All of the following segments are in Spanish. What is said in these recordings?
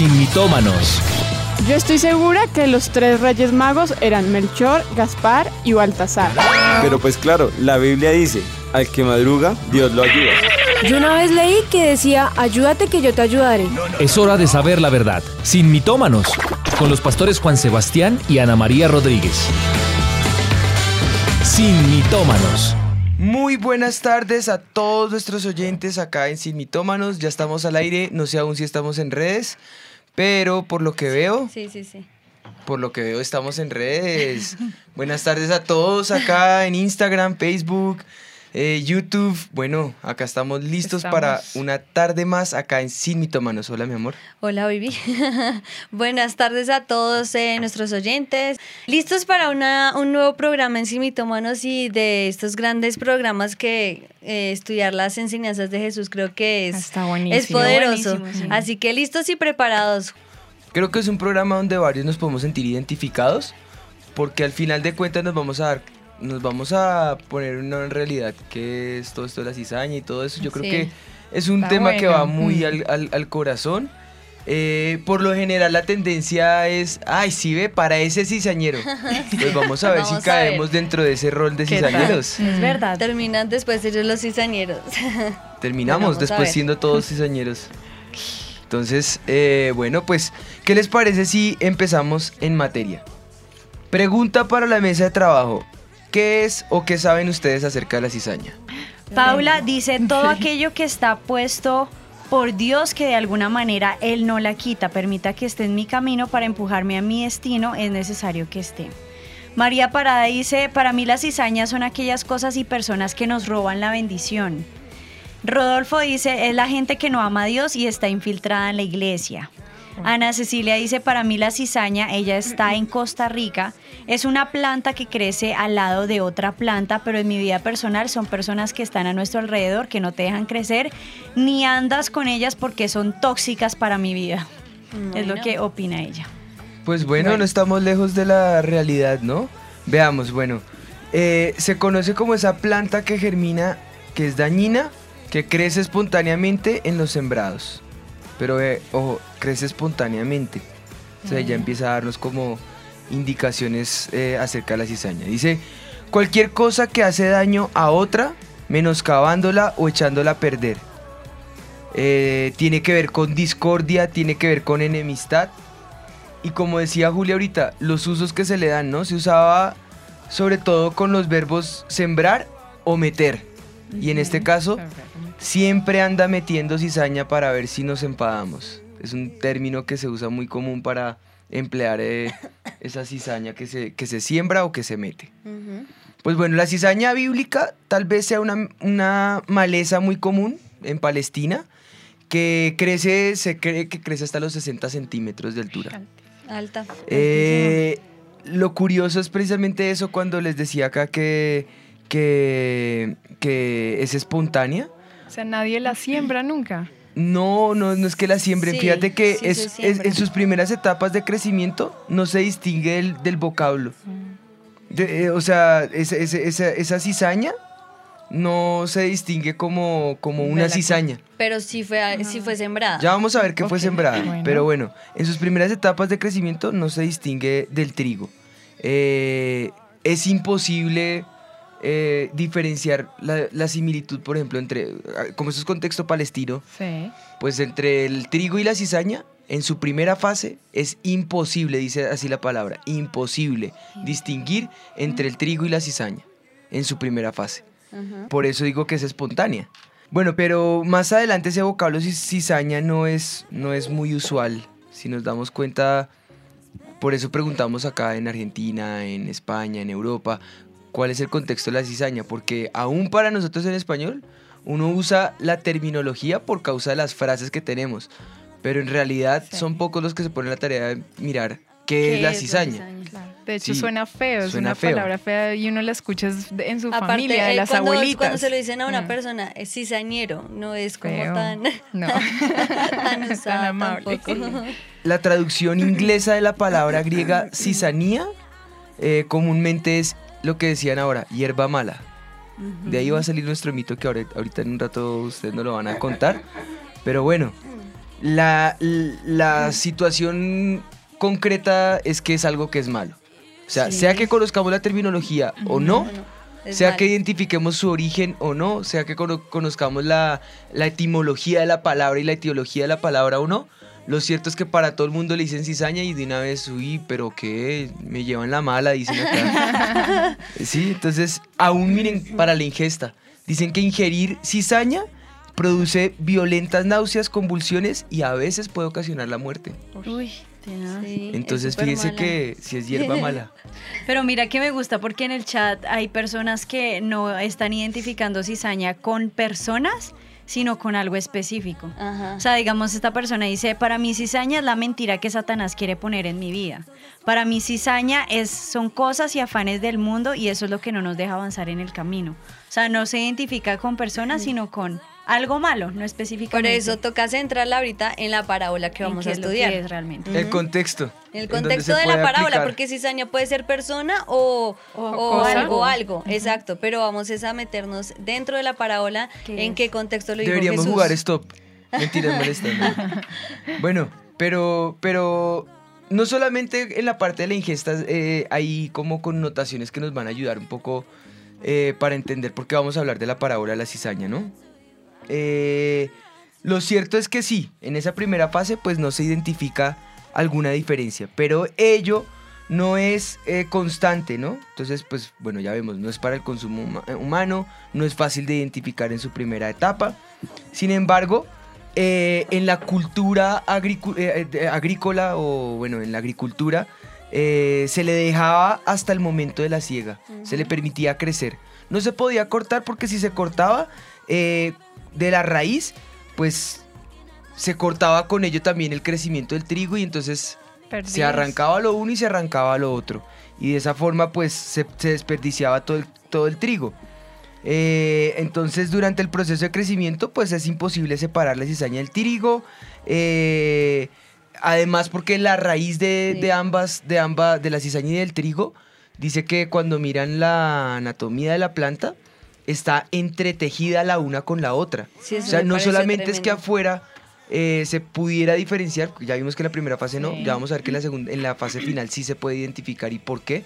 sin mitómanos. Yo estoy segura que los tres reyes magos eran Melchor, Gaspar y Baltasar. Pero pues claro, la Biblia dice, al que madruga, Dios lo ayuda. Yo una vez leí que decía, ayúdate que yo te ayudaré. Es hora de saber la verdad, sin mitómanos, con los pastores Juan Sebastián y Ana María Rodríguez. Sin mitómanos. Muy buenas tardes a todos nuestros oyentes acá en Sin Mitómanos. Ya estamos al aire, no sé aún si estamos en redes, pero por lo que veo, Sí, sí, sí. por lo que veo estamos en redes. buenas tardes a todos acá en Instagram, Facebook, eh, YouTube. Bueno, acá estamos listos para una tarde más acá en Sin Mitómanos. Hola, mi amor. Hola, Vivi. Buenas tardes a todos eh, nuestros oyentes. ¿Listos para una, un nuevo programa en Simitómanos y de estos grandes programas que eh, estudiar las enseñanzas de Jesús creo que es, Está buenísimo. es poderoso? Buenísimo, sí. Así que listos y preparados. Creo que es un programa donde varios nos podemos sentir identificados, porque al final de cuentas nos vamos a dar, nos vamos a poner una realidad que es todo esto de la cizaña y todo eso. Yo creo Sí. que es un Está tema que va muy Mm. al, al- al corazón. Eh, por lo general la tendencia es, ay, sí ve, para ese cizañero. Pues vamos a ver si ver. caemos dentro de ese rol de cizañeros. Es verdad. Terminan después ellos los cizañeros. Terminamos después siendo todos cizañeros. Entonces, eh, bueno, pues, ¿qué les parece si empezamos en materia? Pregunta para la mesa de trabajo. ¿Qué es o qué saben ustedes acerca de la cizaña? Paula dice todo aquello que está puesto por Dios que de alguna manera Él no la quita. Permita que esté en mi camino para empujarme a mi destino. Es necesario que esté. María Parada dice, para mí las cizañas son aquellas cosas y personas que nos roban la bendición. Rodolfo dice, es la gente que no ama a Dios y está infiltrada en la iglesia. Ana Cecilia dice, para mí la cizaña, ella está en Costa Rica, es una planta que crece al lado de otra planta, pero en mi vida personal son personas que están a nuestro alrededor, que no te dejan crecer, ni andas con ellas porque son tóxicas para mi vida. Es lo que opina ella. Pues bueno, no estamos lejos de la realidad, ¿no? Veamos, bueno, eh, se conoce como esa planta que germina, que es dañina, que crece espontáneamente en los sembrados. Pero, eh, ojo, crece espontáneamente. O sea, ya empieza a darnos como indicaciones eh, acerca de la cizaña. Dice, cualquier cosa que hace daño a otra, menoscabándola o echándola a perder. Eh, tiene que ver con discordia, tiene que ver con enemistad. Y como decía Julia ahorita, los usos que se le dan, ¿no? Se usaba sobre todo con los verbos sembrar o meter. Y en este caso, siempre anda metiendo cizaña para ver si nos empadamos. Es un término que se usa muy común para emplear eh, esa cizaña que se, que se siembra o que se mete. Pues bueno, la cizaña bíblica tal vez sea una, una maleza muy común en Palestina que crece, se cree que crece hasta los 60 centímetros de altura. Alta. Eh, lo curioso es precisamente eso cuando les decía acá que, que, que es espontánea. O sea, nadie la siembra nunca. No, no, no es que la siembren. Sí, Fíjate que sí es, en sus primeras etapas de crecimiento no se distingue del, del vocablo. De- eh, o sea, esa, esa- esa- esa cizaña no se distingue como, como una cizaña. Pero sí fue, sí fue sembrada. Ya vamos a ver qué fue sembrada. bueno. Pero bueno, en sus primeras etapas de crecimiento no se distingue del trigo. Eh, es imposible eh, diferenciar la, la similitud, por ejemplo, entre, ah, como eso es contexto palestino, Sí. pues entre el trigo y la cizaña, en su primera fase es imposible, dice así la palabra, imposible distinguir entre el trigo y la cizaña en su primera fase. Por eso digo que es espontánea. Bueno, pero más adelante ese vocablo ci- cizaña no es, no es muy usual. Si nos damos cuenta, por eso preguntamos acá en Argentina, en España, en Europa, cuál es el contexto de la cizaña. Porque aún para nosotros en español, uno usa la terminología por causa de las frases que tenemos. Pero en realidad Sí. son pocos los que se ponen la tarea de mirar qué, es la cizaña. De hecho, Sí, suena feo, es suena una feo. palabra fea y uno la escucha es de- en su Aparte, familia, de eh, las cuando, abuelitas. cuando se lo dicen a una Mm. persona, es cizañero, no es como Feo. tan, No. tan Tan usada amable. tampoco. La traducción inglesa de la palabra griega cisanía eh, comúnmente es lo que decían ahora, hierba mala. De ahí va a salir nuestro mito que ahora- ahorita en un rato ustedes nos lo van a contar. Pero bueno, la, la situación concreta es que es algo que es malo. O sea, Sí. sea que conozcamos la terminología o no, sea malo. que identifiquemos su origen o no, sea que cono- conozcamos la, la etimología de la palabra y la etiología de la palabra o no, lo cierto es que para todo el mundo le dicen cizaña y de una vez, uy, pero qué, me llevan la mala, dicen acá. sí, entonces, aún miren, para la ingesta, dicen que ingerir cizaña produce violentas náuseas, convulsiones y a veces puede ocasionar la muerte. Uy, tenaz. Sí, es Entonces, fíjense mala. que si es hierba mala. Pero mira que me gusta porque en el chat hay personas que no están identificando cizaña con personas, sino con algo específico. Ajá. O sea, digamos, esta persona dice, para mí cizaña es la mentira que Satanás quiere poner en mi vida. Para mí cizaña es, son cosas y afanes del mundo y eso es lo que no nos deja avanzar en el camino. O sea, no se identifica con personas, sino con algo malo, no Por específicamente. eso toca centrarla ahorita en la parábola que en vamos qué a es lo que estudiar. es realmente. El contexto. El en donde contexto de la parábola, aplicar. porque cizaña puede ser persona o, O o cosa. algo, algo, exacto. Pero vamos es a meternos dentro de la parábola ¿Qué en es? qué contexto lo dijo Deberíamos Jesús. jugar stop. Mentiras molestando. bueno, pero, pero no solamente en la parte de la ingesta eh, hay como connotaciones que nos van a ayudar un poco eh, para entender por qué vamos a hablar de la parábola de la cizaña, ¿no? Eh, lo cierto es que sí, en esa primera fase pues no se identifica alguna diferencia, pero ello no es eh, constante, ¿no? Entonces, pues bueno, ya vemos, no es para el consumo huma- humano, no es fácil de identificar en su primera etapa. Sin embargo, eh, en la cultura eh, eh, agrícola o bueno, en la agricultura, eh, se le dejaba hasta el momento de la siega, se le permitía crecer. No se podía cortar porque si se cortaba eh, de la raíz, pues se cortaba con ello también el crecimiento del trigo y entonces se arrancaba lo uno y se arrancaba lo otro. Y de esa forma pues se, se desperdiciaba todo el, todo el trigo. Eh, entonces durante el proceso de crecimiento pues es imposible separar la cizaña del trigo. Eh, además porque la raíz de, Sí. de ambas, de ambas, de la cizaña y del trigo, dice que cuando miran la anatomía de la planta, está entretejida la una con la otra. Sí, o sea, no solamente es que afuera eh, se pudiera diferenciar, ya vimos que en la primera fase no, ya vamos a ver que en la, segunda, en la fase final sí se puede identificar y por qué.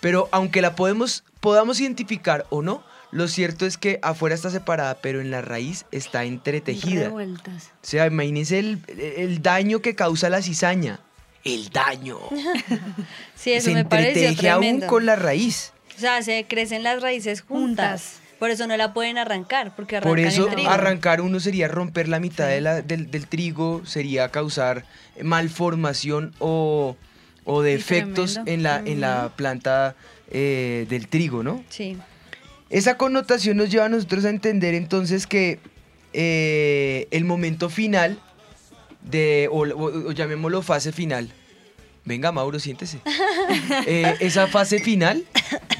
Pero aunque la podemos, podamos identificar o no, lo cierto es que afuera está separada, pero en la raíz está entretejida. Revueltas. O sea, imagínense el, el daño que causa la cizaña. El daño. Sí, eso se me entreteje aún con la raíz. O sea, se crecen las raíces juntas. Juntas. Por eso no la pueden arrancar, porque arrancan Por eso el trigo. arrancar uno sería romper la mitad de la- del, del trigo, sería causar malformación o, o defectos en la, en la planta eh, del trigo, ¿no? Sí. Esa connotación nos lleva a nosotros a entender entonces que eh, el momento final de, o, o- o llamémoslo fase final, venga Mauro, siéntese, Eh, esa fase final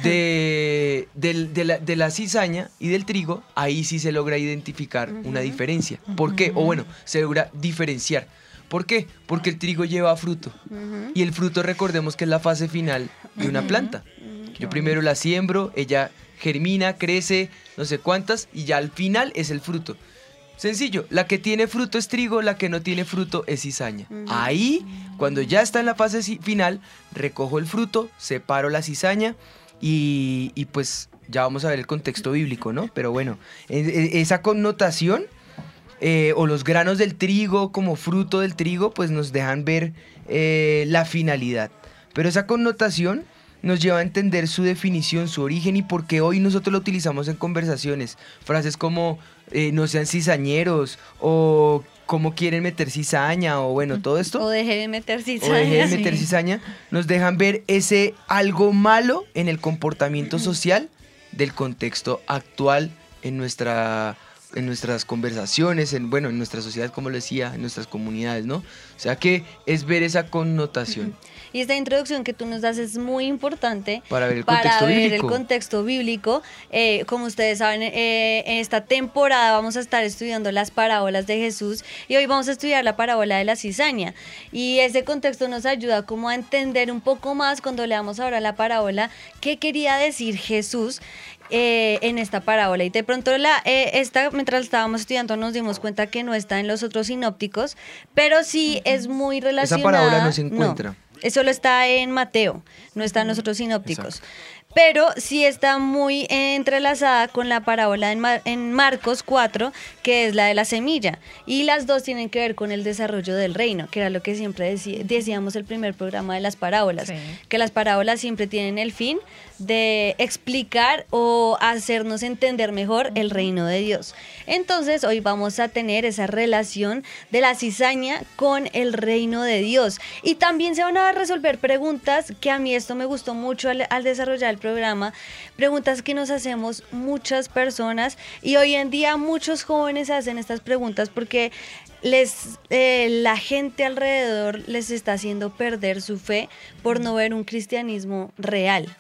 de, del- de la, de la cizaña y del trigo, ahí sí se logra identificar una diferencia. ¿Por qué? O bueno, se logra diferenciar. ¿Por qué? Porque el trigo lleva fruto. Y el fruto, recordemos que es la fase final de una planta. Yo primero la siembro, ella germina, crece, no sé cuántas, y ya al final es el fruto. Sencillo, la que tiene fruto es trigo, la que no tiene fruto es cizaña. Ahí, cuando ya está en la fase final, recojo el fruto, separo la cizaña y, y pues ya vamos a ver el contexto bíblico, ¿no? Pero bueno, e- e- esa connotación eh, o los granos del trigo como fruto del trigo, pues nos dejan ver eh, la finalidad. Pero esa connotación nos lleva a entender su definición, su origen y por qué hoy nosotros lo utilizamos en conversaciones. Frases como eh, no sean cizañeros o cómo quieren meter cizaña o bueno, todo esto. O deje de meter o cizaña. deje de meter cizaña, nos dejan ver ese algo malo en el comportamiento social del contexto actual en nuestra en nuestras conversaciones, en bueno, en nuestra sociedad, como lo decía, en nuestras comunidades, ¿no? O sea que es ver esa connotación Y esta introducción que tú nos das es muy importante para ver el para contexto ver bíblico. el contexto bíblico. Eh, como ustedes saben, eh, en esta temporada vamos a estar estudiando las parábolas de Jesús y hoy vamos a estudiar la parábola de la cizaña. Y ese contexto nos ayuda como a entender un poco más cuando leamos ahora la parábola qué quería decir Jesús eh, en esta parábola. Y de pronto la, eh, esta, mientras estábamos estudiando nos dimos cuenta que no está en los otros sinópticos, pero sí es muy relacionada. Esa parábola no se encuentra. No, solo está en Mateo, no está en los otros sinópticos pero sí está muy entrelazada con la parábola en, Marcos 4, que es la de la semilla. Y las dos tienen que ver con el desarrollo del reino, que era lo que siempre decíamos el primer programa de las parábolas, que las parábolas siempre tienen el fin de explicar o hacernos entender mejor el reino de Dios. Entonces hoy vamos a tener esa relación de la cizaña con el reino de Dios. Y también se van a resolver preguntas que a mí esto me gustó mucho al, desarrollar el programa, preguntas que nos hacemos muchas personas y hoy en día muchos jóvenes hacen estas preguntas porque les eh, la gente alrededor les está haciendo perder su fe por no ver un cristianismo real.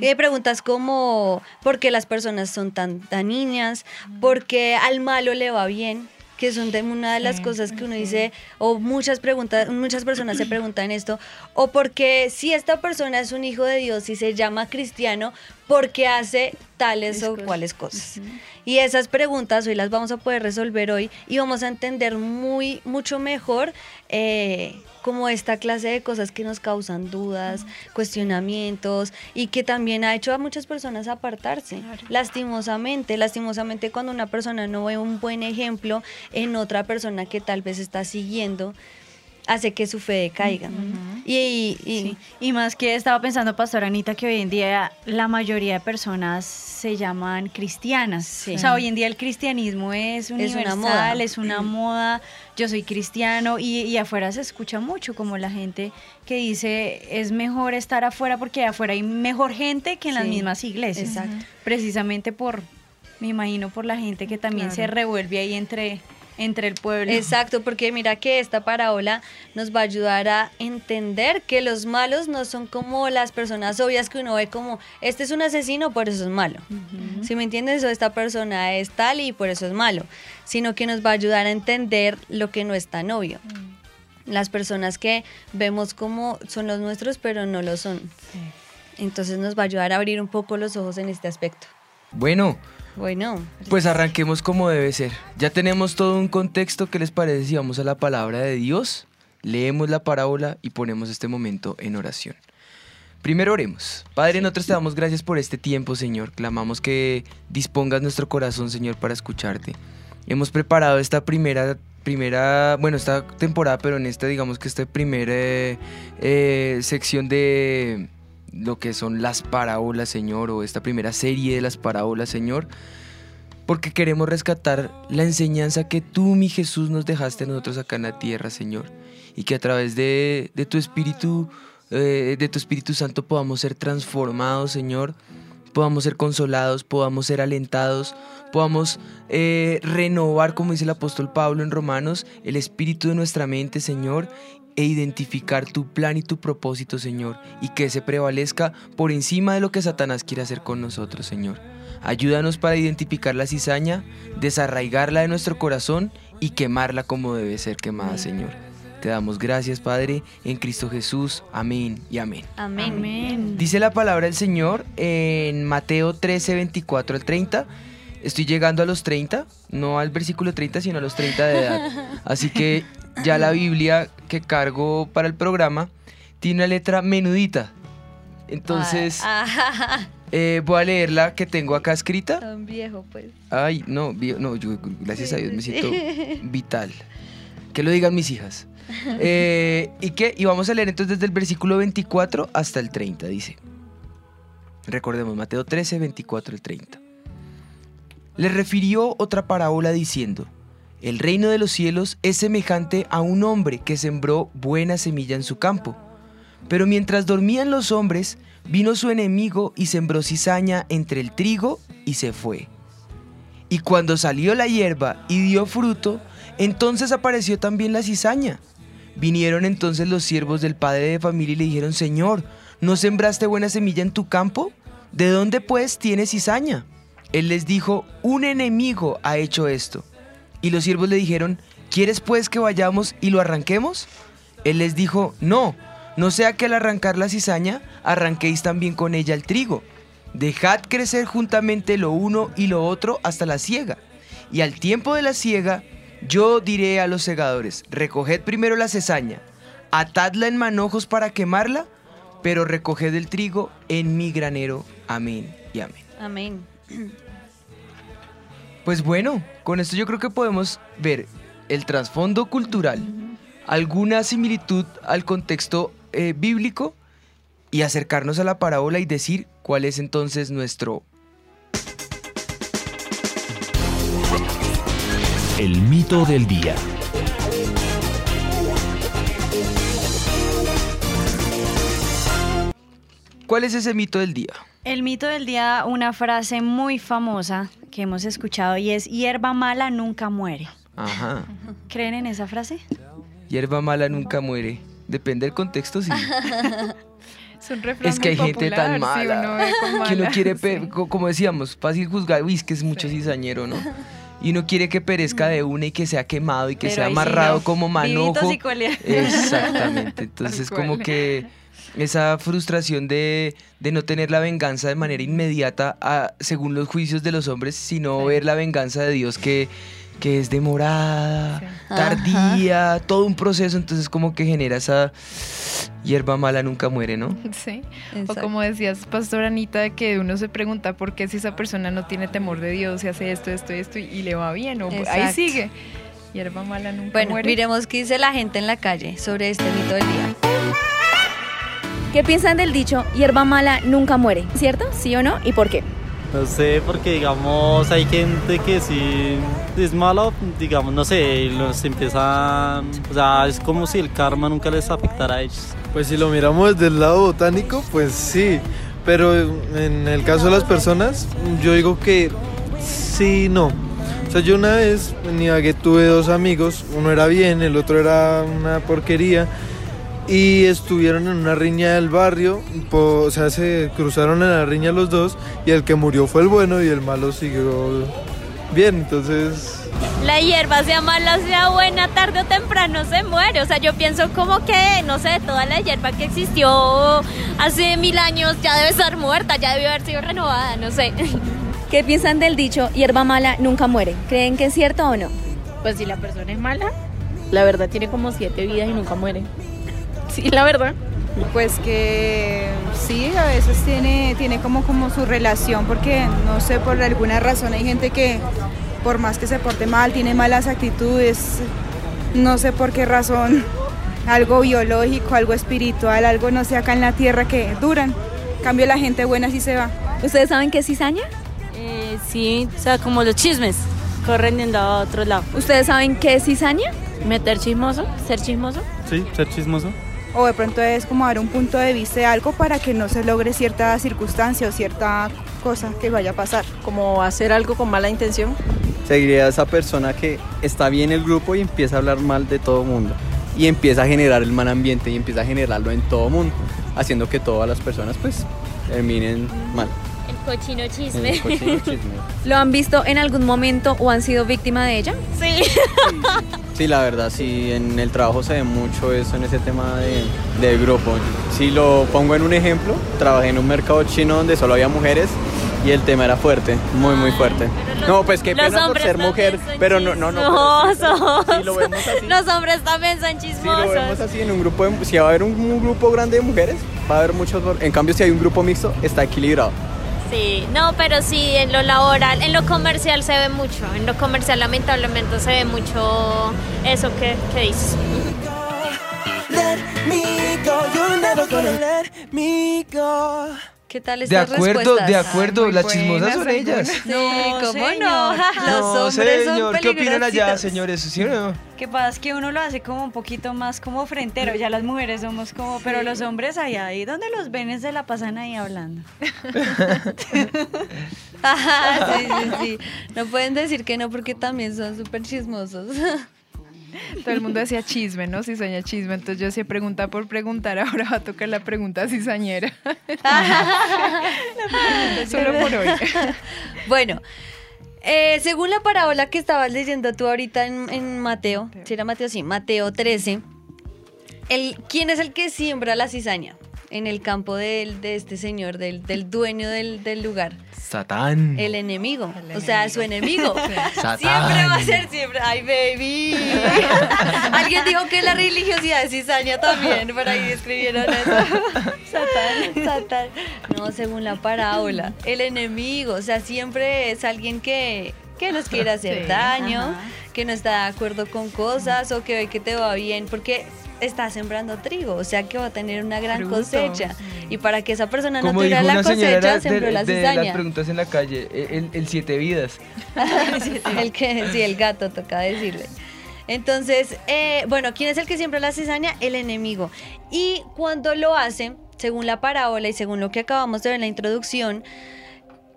Y hay preguntas como ¿por qué las personas son tan, tan niñas? ¿Por qué al malo le va bien? que son de una de las cosas que uno dice, o muchas preguntas, muchas personas se preguntan esto, o porque si esta persona es un hijo de Dios y se llama cristiano, porque hace tales o cuales cosas. Y esas preguntas hoy las vamos a poder resolver hoy y vamos a entender muy, mucho mejor eh, como esta clase de cosas que nos causan dudas, cuestionamientos y que también ha hecho a muchas personas apartarse. Lastimosamente, lastimosamente cuando una persona no ve un buen ejemplo en otra persona que tal vez está siguiendo, hace que su fe caiga. y, y, más que estaba pensando, Pastora Anita, que hoy en día la mayoría de personas se llaman cristianas. O sea, hoy en día el cristianismo es universal, es una moda. Es una moda yo soy cristiano y, y, afuera se escucha mucho como la gente que dice es mejor estar afuera porque afuera hay mejor gente que en las mismas iglesias. Exacto. Precisamente por, me imagino, por la gente que también se revuelve ahí entre entre el pueblo. Exacto, porque mira que esta parábola nos va a ayudar a entender que los malos no son como las personas obvias que uno ve como, este es un asesino, por eso es malo. Si me entiendes, o esta persona es tal y por eso es malo, sino que nos va a ayudar a entender lo que no es tan obvio. Mm. Las personas que vemos como son los nuestros, pero no lo son. Entonces nos va a ayudar a abrir un poco los ojos en este aspecto. Bueno, bueno. Pues arranquemos como debe ser. Ya tenemos todo un contexto. ¿Qué les parece si vamos a la palabra de Dios? Leemos la parábola y ponemos este momento en oración. Primero oremos. Padre, nosotros te damos gracias por este tiempo, Señor. Clamamos que dispongas nuestro corazón, Señor, para escucharte. Hemos preparado esta primera, primera, bueno, esta temporada, pero en esta, digamos que esta primera eh, sección de lo que son las parábolas, Señor, o esta primera serie de las parábolas, Señor, porque queremos rescatar la enseñanza que tú, mi Jesús, nos dejaste nosotros acá en la tierra, Señor, y que a través de, tu Espíritu, eh, de tu Espíritu Santo podamos ser transformados, Señor, podamos ser consolados, podamos ser alentados, podamos eh, renovar, como dice el apóstol Pablo en Romanos, el espíritu de nuestra mente, Señor, e identificar tu plan y tu propósito, Señor, y que se prevalezca por encima de lo que Satanás quiere hacer con nosotros, Señor. Ayúdanos para identificar la cizaña, desarraigarla de nuestro corazón y quemarla como debe ser quemada, Señor. Te damos gracias, Padre, en Cristo Jesús. Amén y amén. Amén. Dice la palabra del Señor en Mateo 13, 24 al 30. Estoy llegando a los 30, no al versículo 30, sino a los 30 de edad. Así que ya la Biblia que cargo para el programa tiene una letra menudita. Entonces, eh, voy a leerla que tengo acá escrita. Tan viejo, pues. Ay, no, no, yo gracias a Dios me siento vital. Que lo digan mis hijas. Eh, ¿Y qué? Y vamos a leer entonces desde el versículo 24 hasta el 30, dice. Recordemos, Mateo 13, 24 al 30. Le refirió otra parábola diciendo, el reino de los cielos es semejante a un hombre que sembró buena semilla en su campo. Pero mientras dormían los hombres, vino su enemigo y sembró cizaña entre el trigo y se fue. Y cuando salió la hierba y dio fruto, entonces apareció también la cizaña. Vinieron entonces los siervos del padre de familia y le dijeron, Señor, ¿no sembraste buena semilla en tu campo? ¿De dónde pues tienes cizaña? Él les dijo, un enemigo ha hecho esto. Y los siervos le dijeron, ¿quieres pues que vayamos y lo arranquemos? Él les dijo, no, no sea que al arrancar la cizaña arranquéis también con ella el trigo. Dejad crecer juntamente lo uno y lo otro hasta la siega. Y al tiempo de la siega, yo diré a los segadores, recoged primero la cesaña, atadla en manojos para quemarla, pero recoged el trigo en mi granero. Amén y amén. Amén. Pues bueno, con esto yo creo que podemos ver el trasfondo cultural, alguna similitud al contexto eh, bíblico y acercarnos a la parábola y decir cuál es entonces nuestro El mito del día. ¿Cuál es ese mito del día? El mito del día, una frase muy famosa que hemos escuchado y es hierba mala nunca muere. Ajá. ¿Creen en esa frase? Hierba mala nunca muere. Depende del contexto, sí. Es un refrán Es que hay gente popular, tan mala uno ve con que uno quiere, sí. como decíamos, fácil juzgar, uy, es que es mucho cizañero, ¿no? Y uno quiere que perezca de una y que sea quemado y que Pero sea sí, amarrado ¿no? como manojo. y. Exactamente. Entonces, como que esa frustración de, de no tener la venganza de manera inmediata a- según los juicios de los hombres, sino ver la venganza de Dios que, que es demorada, Sí. tardía, todo un proceso. Entonces, como que genera esa hierba mala nunca muere, ¿no? Sí. O como decías, Pastor Anita, de que uno se pregunta por qué si esa persona no tiene temor de Dios y hace esto, esto, esto y, y le va bien, o ahí sigue. Hierba mala nunca Bueno, muere. miremos qué dice la gente en la calle sobre este mito del día. ¿Qué piensan del dicho hierba mala nunca muere? ¿Cierto? ¿Sí o no? ¿Y por qué? No sé, porque digamos hay gente que sí es mala, digamos, no sé, los empiezan, o sea, es como si el karma nunca les afectara a ellos. Pues si lo miramos desde el lado botánico, pues sí. Pero en el caso de las personas, yo digo que sí, no. O sea, yo una vez en Ibagué tuve dos amigos, uno era bien, el otro era una porquería. Y estuvieron en una riña del barrio, po- o sea, se cruzaron en la riña los dos y el que murió fue el bueno y el malo siguió bien. Entonces, La hierba, sea mala sea buena, tarde o temprano se muere. O sea, yo pienso como que, no sé, toda la hierba que existió hace mil años ya debe estar muerta, ya debió haber sido renovada, no sé. ¿Qué piensan del dicho hierba mala nunca muere? ¿Creen que es cierto o no? Pues si la persona es mala, la verdad tiene como siete vidas y nunca muere. Sí, la verdad. Pues que sí, a veces tiene, tiene como, como su relación, porque no sé, por alguna razón hay gente que por más que se porte mal, tiene malas actitudes, no sé por qué razón, algo biológico, algo espiritual, algo no sé acá en la tierra que duran. En cambio la gente buena sí se va. ¿Ustedes saben qué es cizaña? Eh, sí, o sea, como los chismes, corren lado a otro lado. ¿Ustedes saben qué es cizaña? Meter chismoso, ser chismoso. Sí, ser chismoso. O de pronto es como dar un punto de vista de algo para que no se logre cierta circunstancia o cierta cosa que vaya a pasar. Como hacer algo con mala intención. Seguiría a esa persona que está bien en el grupo y empieza a hablar mal de todo el mundo. Y empieza a generar el mal ambiente y empieza a generarlo en todo el mundo, haciendo que todas las personas pues terminen mal. Cochino El chisme. cochino chisme. ¿Lo han visto en algún momento o han sido víctima de ella? Sí. Sí, la verdad, sí, en el trabajo se ve mucho eso en ese tema de, del grupo. Si lo pongo en un ejemplo, trabajé en un mercado chino donde solo había mujeres y el tema era fuerte, muy, muy fuerte. No, pues qué los pena por ser mujer, pero no, no, no. pero chismosos. si lo vemos así, Los hombres también son si lo vemos chismosos. así en un grupo, de- si va a haber un, un grupo grande de mujeres, va a haber muchos. En cambio, si hay un grupo mixto, está equilibrado. Sí, no, pero sí, en lo laboral, en lo comercial se ve mucho. En lo comercial, lamentablemente, se ve mucho eso que, que dices. ¿Qué tal De estas acuerdo, respuestas? de acuerdo, muy las chismosas son ellas. Sí, No, ¿cómo señor. no? Los No, hombres son ¿qué opinan allá, señores? ¿Sí o no? Que pasa es que uno lo hace como un poquito más como frentero, ya las mujeres somos como, pero los hombres allá ahí donde los ven se la pasan ahí hablando. Ajá, sí, sí, sí. No pueden decir que no porque también son súper chismosos. Todo el mundo decía chisme, ¿no? Cizaña chisme. Entonces yo hacía pregunta por preguntar. Ahora va a tocar la pregunta cizañera. Solo por hoy. Bueno, eh, según la parábola que estabas leyendo tú ahorita en, en Mateo, si era Mateo, sí, Mateo 13, el, ¿quién es el que siembra la cizaña? En el campo del- de, este señor, del, del dueño del, del lugar. Satán. El enemigo, o sea, su enemigo. Satán. Siempre va a ser siempre. ¡Ay, baby! Alguien dijo que la religiosidad es cizaña también, por ahí escribieron eso. Satán, Satán. No, según la parábola. El enemigo, o sea, siempre es alguien que, que nos quiere hacer Sí, daño, ajá. que no está de acuerdo con cosas o que ve que te va bien, porque está sembrando trigo, o sea que va a tener una gran Fruto. cosecha. Y para que esa persona no Como tuviera la cosecha, de, sembró la de las cizaña. preguntas en la calle, el, el siete vidas. el que, sí, el gato toca decirle. Entonces, eh, bueno, ¿quién es el que siembra la cizaña? El enemigo. Y cuando lo hace, según la parábola y según lo que acabamos de ver en la introducción,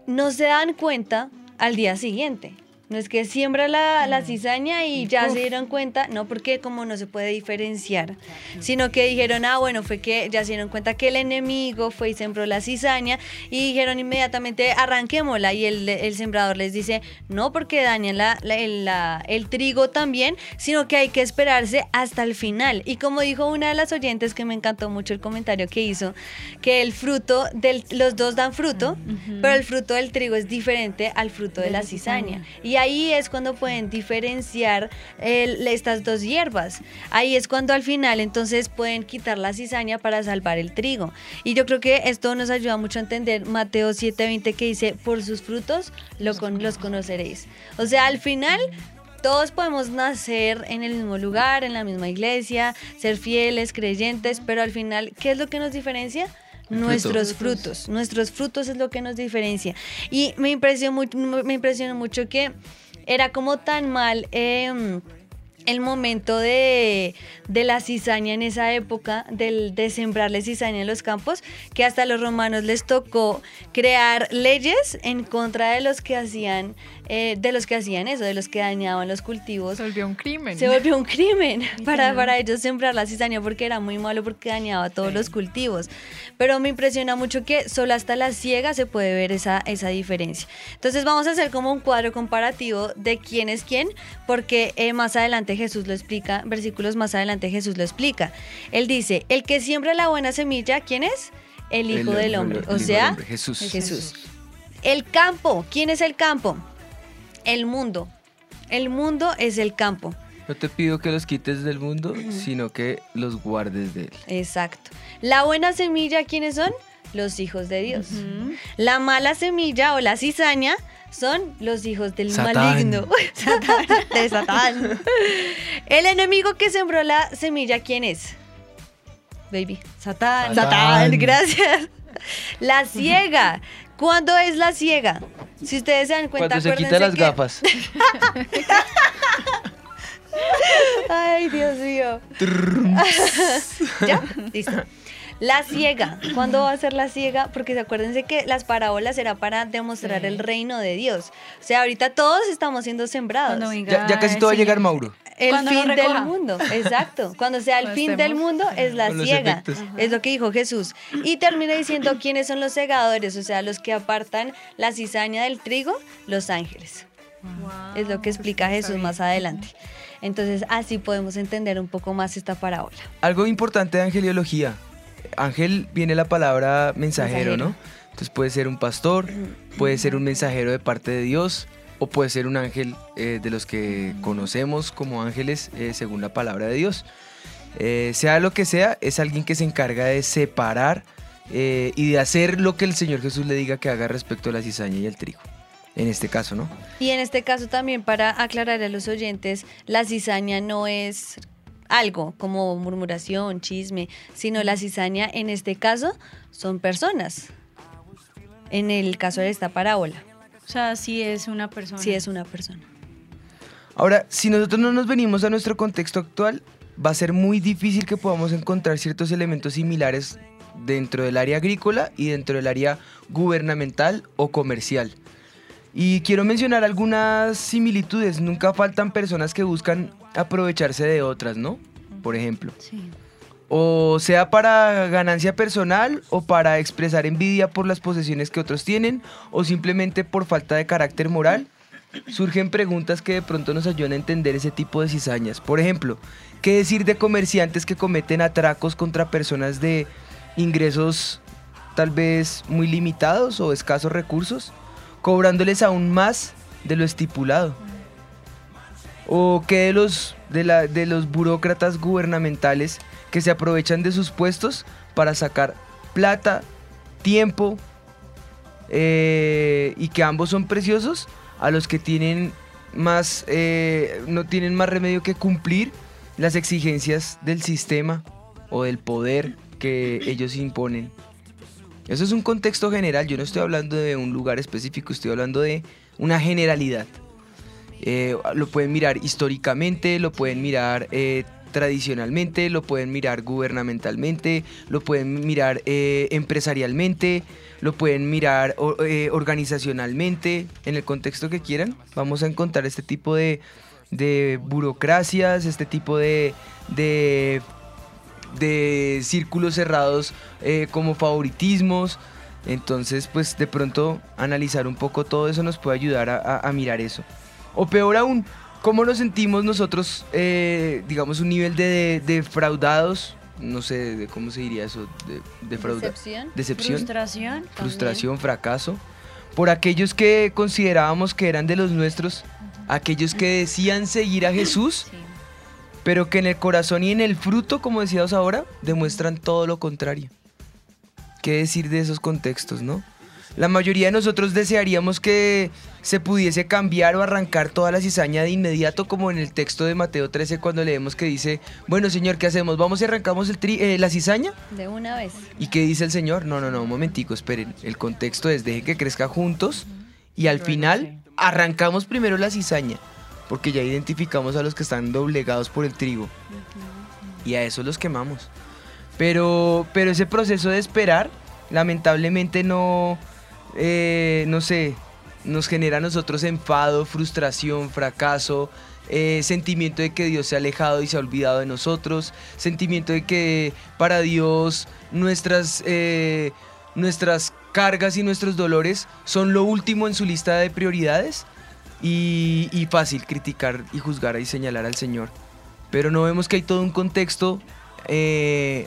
no se dan cuenta al día siguiente. No es que siembra la, la cizaña y ya se dieron cuenta, no porque como no se puede diferenciar, sino que dijeron, ah, bueno, fue que ya se dieron cuenta que el enemigo fue y sembró la cizaña y dijeron inmediatamente, arranquémosla. Y el, el sembrador les dice, no porque dañan la, la- el, trigo también, sino que hay que esperarse hasta el final. Y como dijo una de las oyentes, que me encantó mucho el comentario que hizo, que el fruto, del, los dos dan fruto, pero el fruto del trigo es diferente al fruto de, la cizaña. Y ahí es cuando pueden diferenciar estas dos hierbas. Ahí es cuando al final entonces pueden quitar la cizaña para salvar el trigo. Y yo creo que esto nos ayuda mucho a entender Mateo 7:20 que dice, por sus frutos lo con- los conoceréis. O sea, al final... Todos podemos nacer en el mismo lugar, en la misma iglesia, ser fieles, creyentes, pero al final, ¿qué es lo que nos diferencia? Nuestros fruto. frutos. Nuestros frutos es lo que nos diferencia. Y me impresionó, mucho- me impresionó mucho que era como tan mal eh, el momento de, de la cizaña en esa época, del, de sembrarle cizaña en los campos, que hasta a los romanos les tocó crear leyes en contra de los que hacían, eh, de los que hacían eso, de los que dañaban los cultivos. Se volvió un crimen. Se volvió un crimen para, para ellos sembrar la cizaña porque era muy malo porque dañaba todos los cultivos. Pero me impresiona mucho que solo hasta la ciega se puede ver esa, esa diferencia. Entonces vamos a hacer como un cuadro comparativo de quién es quién, porque eh, más adelante Jesús lo explica, versículos más adelante Jesús lo explica. Él dice, el que siembra la buena semilla, ¿quién es? El Hijo El- del el- Hombre, el o Hijo del sea, Hombre, Jesús. Jesús. El campo, ¿quién es el campo? El mundo. El mundo es el campo. No te pido que los quites del mundo, sino que los guardes de él. Exacto. La buena semilla, ¿quiénes son? Los hijos de Dios. La mala semilla o la cizaña son los hijos del Satán. maligno. Satán. De Satán. El enemigo que sembró la semilla, ¿quién es? Baby. Satán. Satán. Satán. Gracias. La ciega. ¿Cuándo es la ciega? Si ustedes se dan cuenta, Cuando se quita las que- gafas. Ay, Dios mío. ¿Ya? Listo. La ciega. ¿Cuándo va a ser la ciega? Porque acuérdense que las parábolas era para demostrar el reino de Dios. O sea, ahorita todos estamos siendo sembrados. Ya, ya casi todo va a llegar Mauro. El Cuando fin del mundo, exacto. Cuando sea el Cuando fin del mundo es la Con ciega. Es lo que dijo Jesús. Y termina diciendo quiénes son los segadores, o sea, los que apartan la cizaña del trigo, los ángeles. es lo que explica Jesús más adelante. Entonces, así podemos entender un poco más esta parábola. Algo importante de angeliología. Ángel viene la palabra mensajero, ¿no? Entonces puede ser un pastor, puede ser un mensajero de parte de Dios o puede ser un ángel eh, de los que conocemos como ángeles eh, según la palabra de Dios. Eh, sea lo que sea, es alguien que se encarga de separar y de hacer lo que el Señor Jesús le diga que haga respecto a la cizaña y el trigo. En este caso, ¿no? Y en este caso también para aclarar a los oyentes, la cizaña no es algo como murmuración, chisme, sino la cizaña en este caso son personas. En el caso de esta parábola, O sea, sí es una persona. sí es una persona. Ahora, si nosotros no nos venimos a nuestro contexto actual, va a ser muy difícil que podamos encontrar ciertos elementos similares dentro del área agrícola y dentro del área gubernamental o comercial. Y quiero mencionar algunas similitudes. Nunca faltan personas que buscan aprovecharse de otras, ¿no? Por ejemplo. Sí. O sea para ganancia personal o para expresar envidia por las posesiones que otros tienen o simplemente por falta de carácter moral. Surgen preguntas que de pronto nos ayudan a entender ese tipo de cizañas. Por ejemplo, ¿qué decir de comerciantes que cometen atracos contra personas de ingresos tal vez muy limitados o escasos recursos, cobrándoles aún más de lo estipulado. ¿O qué de los, de, la, de los burócratas gubernamentales que se aprovechan de sus puestos para sacar plata, tiempo eh, y que ambos son preciosos a los que tienen más, eh, no tienen más remedio que cumplir las exigencias del sistema o del poder que ellos imponen. Eso es un contexto general, yo no estoy hablando de un lugar específico, estoy hablando de una generalidad. Eh, lo pueden mirar históricamente, lo pueden mirar tradicionalmente, lo pueden mirar gubernamentalmente, lo pueden mirar eh, empresarialmente, lo pueden mirar eh, organizacionalmente, en el contexto que quieran. Vamos a encontrar este tipo de, de burocracias, este tipo de, de, círculos cerrados eh, como favoritismos. Entonces, pues de pronto analizar un poco todo eso nos puede ayudar a- a mirar eso. O peor aún, ¿cómo nos sentimos nosotros, eh, digamos, un nivel de, de defraudados? No sé, de cómo se diría eso, de, defrauda- Decepción. Decepción. Frustración. Frustración, fracaso. Por aquellos que considerábamos que eran de los nuestros, aquellos que decían seguir a Jesús, pero que en el corazón y en el fruto, como decíamos ahora, demuestran todo lo contrario. ¿Qué decir de esos contextos, no? La mayoría de nosotros desearíamos que se pudiese cambiar o arrancar toda la cizaña de inmediato, como en el texto de Mateo 13, cuando leemos que dice, bueno Señor, ¿qué hacemos? ¿Vamos y arrancamos el tri- eh, la cizaña? De una vez. ¿Y qué dice el Señor? No, no, no, un momentico, esperen. El contexto es deje que crezca juntos y al final arrancamos primero la cizaña, porque ya identificamos a los que están doblegados por el trigo y a esos los quemamos. Pero, pero ese proceso de esperar, lamentablemente no, eh, no sé, nos genera a nosotros enfado, frustración, fracaso, eh, sentimiento de que Dios se ha alejado y se ha olvidado de nosotros, sentimiento de que para Dios nuestras, eh, nuestras cargas y nuestros dolores son lo último en su lista de prioridades y, fácil criticar y juzgar y señalar al Señor. Pero no vemos que hay todo un contexto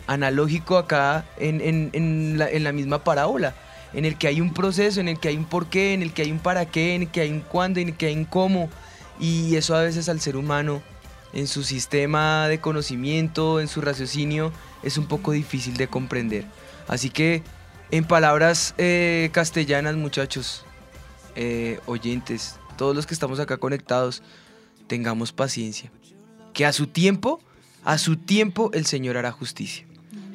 analógico acá en, en- en la misma parábola, en el que hay un proceso, en el que hay un porqué, en el que hay un para qué, en el que hay un cuándo, en el que hay un cómo. Y eso a veces al ser humano, en su sistema de conocimiento, en su raciocinio, es un poco difícil de comprender. Así que, en palabras eh, castellanas, muchachos, eh, oyentes, todos los que estamos acá conectados, tengamos paciencia. Que a su tiempo, a su tiempo el Señor hará justicia.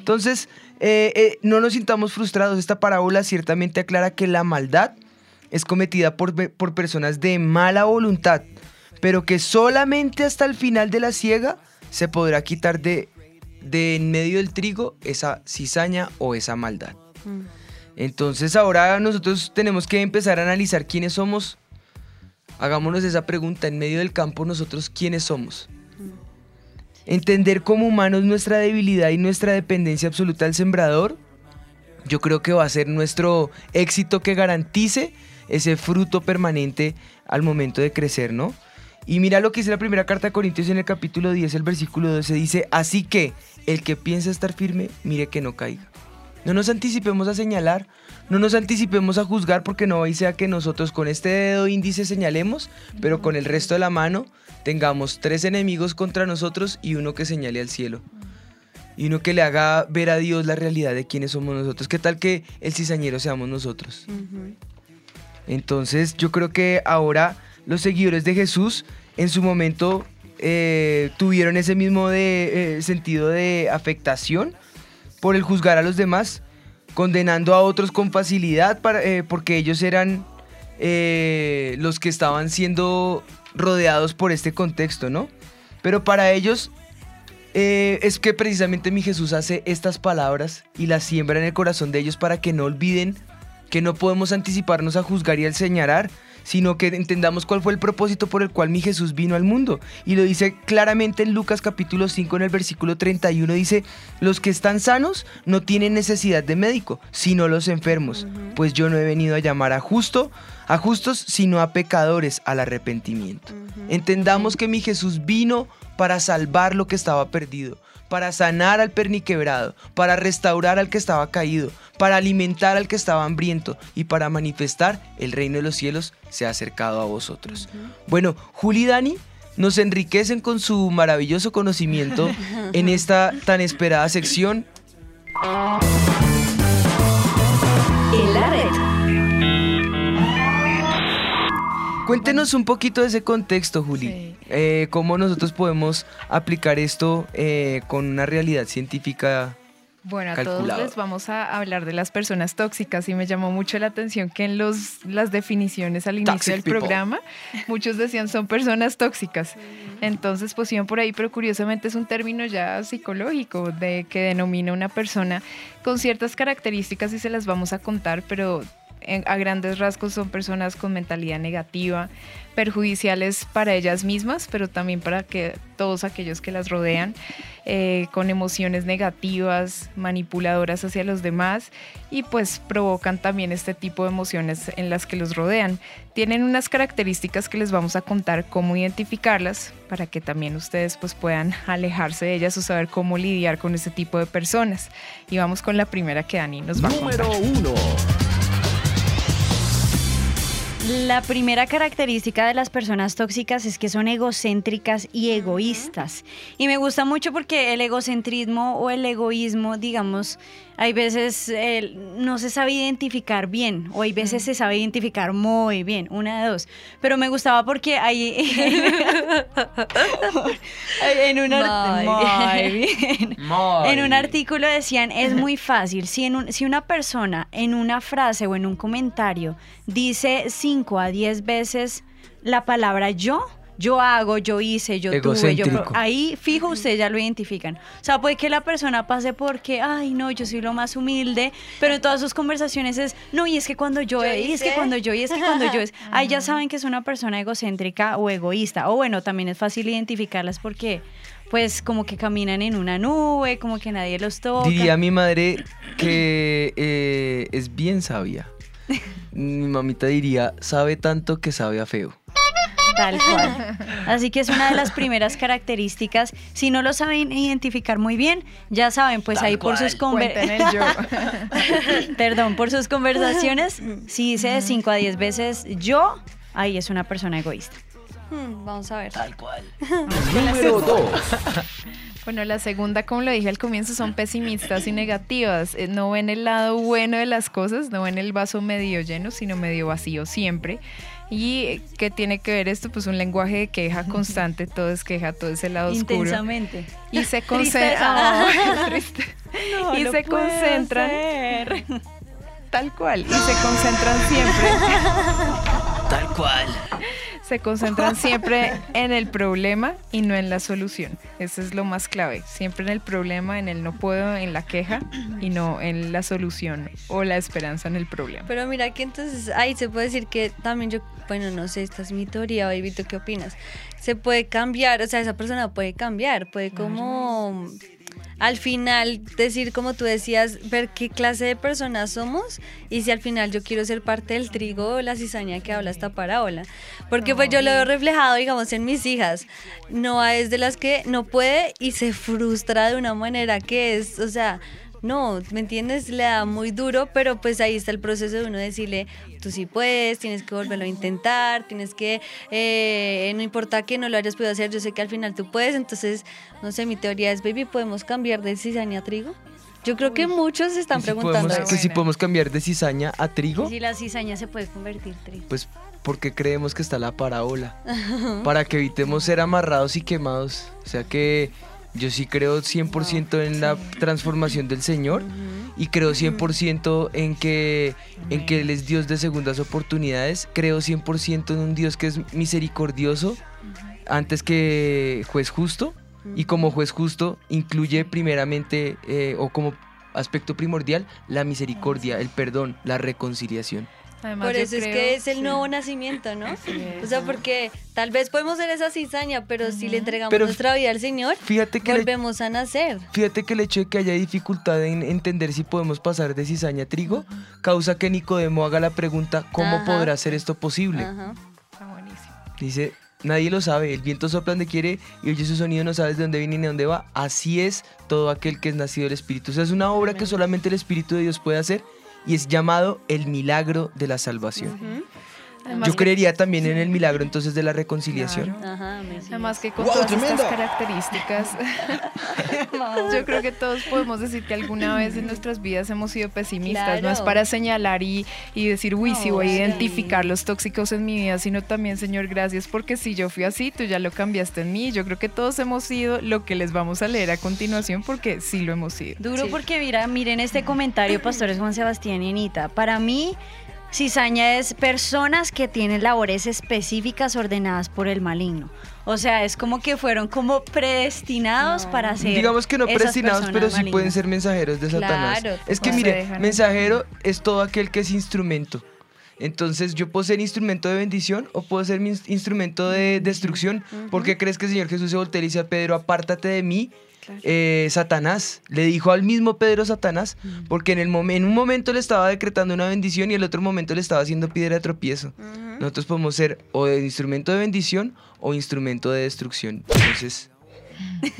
Entonces, eh, eh, no nos sintamos frustrados. Esta parábola ciertamente aclara que la maldad es cometida por, por personas de mala voluntad, pero que solamente hasta el final de la siega se podrá quitar de, de en medio del trigo esa cizaña o esa maldad. Entonces ahora nosotros tenemos que empezar a analizar quiénes somos. Hagámonos esa pregunta en medio del campo nosotros quiénes somos. Entender como humanos nuestra debilidad y nuestra dependencia absoluta al sembrador, yo creo que va a ser nuestro éxito que garantice ese fruto permanente al momento de crecer, ¿no? Y mira lo que dice la primera carta de Corintios en el capítulo 10, el versículo 12, dice, así que el que piensa estar firme, mire que no caiga. No nos anticipemos a señalar, no nos anticipemos a juzgar porque no y sea que nosotros con este dedo índice señalemos, pero con el resto de la mano tengamos tres enemigos contra nosotros y uno que señale al cielo. Y uno que le haga ver a Dios la realidad de quiénes somos nosotros. ¿Qué tal que el cizañero seamos nosotros? Entonces yo creo que ahora los seguidores de Jesús en su momento eh, tuvieron ese mismo de, eh, sentido de afectación por el juzgar a los demás, condenando a otros con facilidad para, eh, porque ellos eran eh, los que estaban siendo rodeados por este contexto, ¿no? Pero para ellos eh, es que precisamente mi Jesús hace estas palabras y las siembra en el corazón de ellos para que no olviden que no podemos anticiparnos a juzgar y al señalar, sino que entendamos cuál fue el propósito por el cual mi Jesús vino al mundo. Y lo dice claramente en Lucas capítulo 5 en el versículo 31, dice, los que están sanos no tienen necesidad de médico, sino los enfermos, pues yo no he venido a llamar a justo, a justos, sino a pecadores al arrepentimiento. Entendamos que mi Jesús vino para salvar lo que estaba perdido, para sanar al perniquebrado, para restaurar al que estaba caído, para alimentar al que estaba hambriento y para manifestar el reino de los cielos se ha acercado a vosotros. Bueno, Juli y Dani nos enriquecen con su maravilloso conocimiento en esta tan esperada sección. El Aret. Cuéntenos un poquito de ese contexto, Juli. Eh, ¿Cómo nosotros podemos aplicar esto eh, con una realidad científica Bueno, a todos les vamos a hablar de las personas tóxicas y me llamó mucho la atención que en los, las definiciones al inicio Toxic del people. programa muchos decían son personas tóxicas. Entonces pues iban por ahí, pero curiosamente es un término ya psicológico de que denomina una persona con ciertas características y se las vamos a contar, pero a grandes rasgos son personas con mentalidad negativa, perjudiciales para ellas mismas, pero también para que todos aquellos que las rodean, eh, con emociones negativas, manipuladoras hacia los demás y pues provocan también este tipo de emociones en las que los rodean. Tienen unas características que les vamos a contar cómo identificarlas para que también ustedes pues puedan alejarse de ellas o saber cómo lidiar con ese tipo de personas. Y vamos con la primera que Dani nos va a contar. Número uno. La primera característica de las personas tóxicas es que son egocéntricas y egoístas. Y me gusta mucho porque el egocentrismo o el egoísmo, digamos, hay veces eh, no se sabe identificar bien o hay veces se sabe identificar muy bien, una de dos. Pero me gustaba porque en un muy bien. En un artículo decían, es muy fácil, si, en un- si una persona en una frase o en un comentario dice 5 a 10 veces la palabra yo, yo hago, yo hice, yo tuve, yo... Ahí fijo ustedes ya lo identifican. O sea, puede que la persona pase porque, ay no, yo soy lo más humilde, pero en todas sus conversaciones es, no, y es que cuando yo, Yo y es que cuando yo, y es que cuando yo es... Ahí ya saben que es una persona egocéntrica o egoísta. O bueno, también es fácil identificarlas porque pues como que caminan en una nube, como que nadie los toca. Diría mi madre que eh, es bien sabia. Mi mamita diría, sabe tanto que sabe a feo. Tal cual. Así que es una de las primeras características. Si no lo saben identificar muy bien, ya saben, pues ahí por sus Cuenten el yo. conver- Perdón, por sus conversaciones, si dice de 5 a 10 veces yo, ahí es una persona egoísta. Hmm, vamos a ver. Tal cual. Número dos. Bueno, la segunda, como lo dije al comienzo, son pesimistas y negativas. Eh, No ven el lado bueno de las cosas, no ven el vaso medio lleno, sino medio vacío siempre. ¿Y qué tiene que ver esto? Pues un lenguaje de queja constante, todo es queja, todo es el lado oscuro. Intensamente. Y se Tristeza. concentran. No, y no se concentran. ser. Tal cual. Y se concentran siempre. Tal cual. Se concentran siempre en el problema y no en la solución. Eso es lo más clave. Siempre en el problema, en el no puedo, en la queja y no en la solución o la esperanza en el problema. Pero mira que entonces ahí se puede decir que también yo, bueno, no sé, esta es mi teoría, baby, ¿tú qué opinas? Se puede cambiar, o sea, esa persona puede cambiar, puede como al final decir, como tú decías, ver qué clase de personas somos y si al final yo quiero ser parte del trigo o la cizaña que habla esta parábola. Porque pues yo lo veo reflejado, digamos, en mis hijas. Noah es de las que no puede y se frustra de una manera que es, o sea, no, ¿me entiendes? Le da muy duro, pero pues ahí está el proceso de uno decirle, tú sí puedes, tienes que volverlo a intentar, tienes que, eh, no importa que no lo hayas podido hacer, yo sé que al final tú puedes, entonces, no sé, mi teoría es, baby, ¿podemos cambiar de cizaña a trigo? Yo creo que muchos se están si preguntando podemos- eso. que si podemos cambiar de cizaña a trigo, Si la cizaña se puede convertir en trigo. pues porque creemos que está la parábola. Para que evitemos ser amarrados y quemados. O sea que yo sí creo 100% en la transformación del Señor y creo 100% en que, en que Él es Dios de segundas oportunidades. Creo 100% en un Dios que es misericordioso antes que juez justo. Y como juez justo incluye primeramente eh, o como aspecto primordial la misericordia, el perdón, la reconciliación. Además, Por eso es creo- que es el sí. nuevo nacimiento, ¿no? Es. O sea, porque tal vez podemos ser esa cizaña, pero si le entregamos Pero nuestra vida al Señor, Fíjate que le- volvemos a nacer. Fíjate que el hecho de que haya dificultad en entender si podemos pasar de cizaña a trigo causa que Nicodemo haga la pregunta ¿cómo Ajá. podrá ser esto posible? Ajá. Está buenísimo. Dice, nadie lo sabe. El viento sopla donde quiere y oye su sonido, no sabes de dónde viene ni de dónde va. Así es todo aquel que es nacido del Espíritu. O sea, es una obra que solamente el Espíritu de Dios puede hacer y es llamado el milagro de la salvación. Además Yo que- creería también en el milagro entonces de la reconciliación. Ajá, me sigue. Además que con ¡Guau, todas tremendo! estas características, yo creo que todos podemos decir que alguna vez en nuestras vidas hemos sido pesimistas. No es Claro. para señalar y, y decir, uy, sí No, voy a identificar los tóxicos en mi vida, sino también, Señor, gracias porque si yo fui así, tú ya lo cambiaste en mí. Yo creo que todos hemos sido lo que les vamos a leer a continuación porque sí lo hemos sido. Duro porque mira, miren este comentario, pastores Juan Sebastián y Anita. Para mí, cizaña es personas que tienen labores específicas ordenadas por el maligno. O sea, es como que fueron como predestinados para ser. Digamos que no esas predestinados, pero sí pueden ser mensajeros de Satanás. Claro, es que se mire, mensajero es todo aquel que es instrumento. Entonces yo puedo ser instrumento de bendición o puedo ser mi ins- instrumento de destrucción. ¿Por qué crees que el Señor Jesús se voltea y dice a Pedro, apártate de mí, eh, Satanás? Le dijo al mismo Pedro Satanás, porque en, el en un momento le estaba decretando una bendición y en el otro momento le estaba haciendo piedra de tropiezo. Nosotros podemos ser o de instrumento de bendición o instrumento de destrucción. Entonces...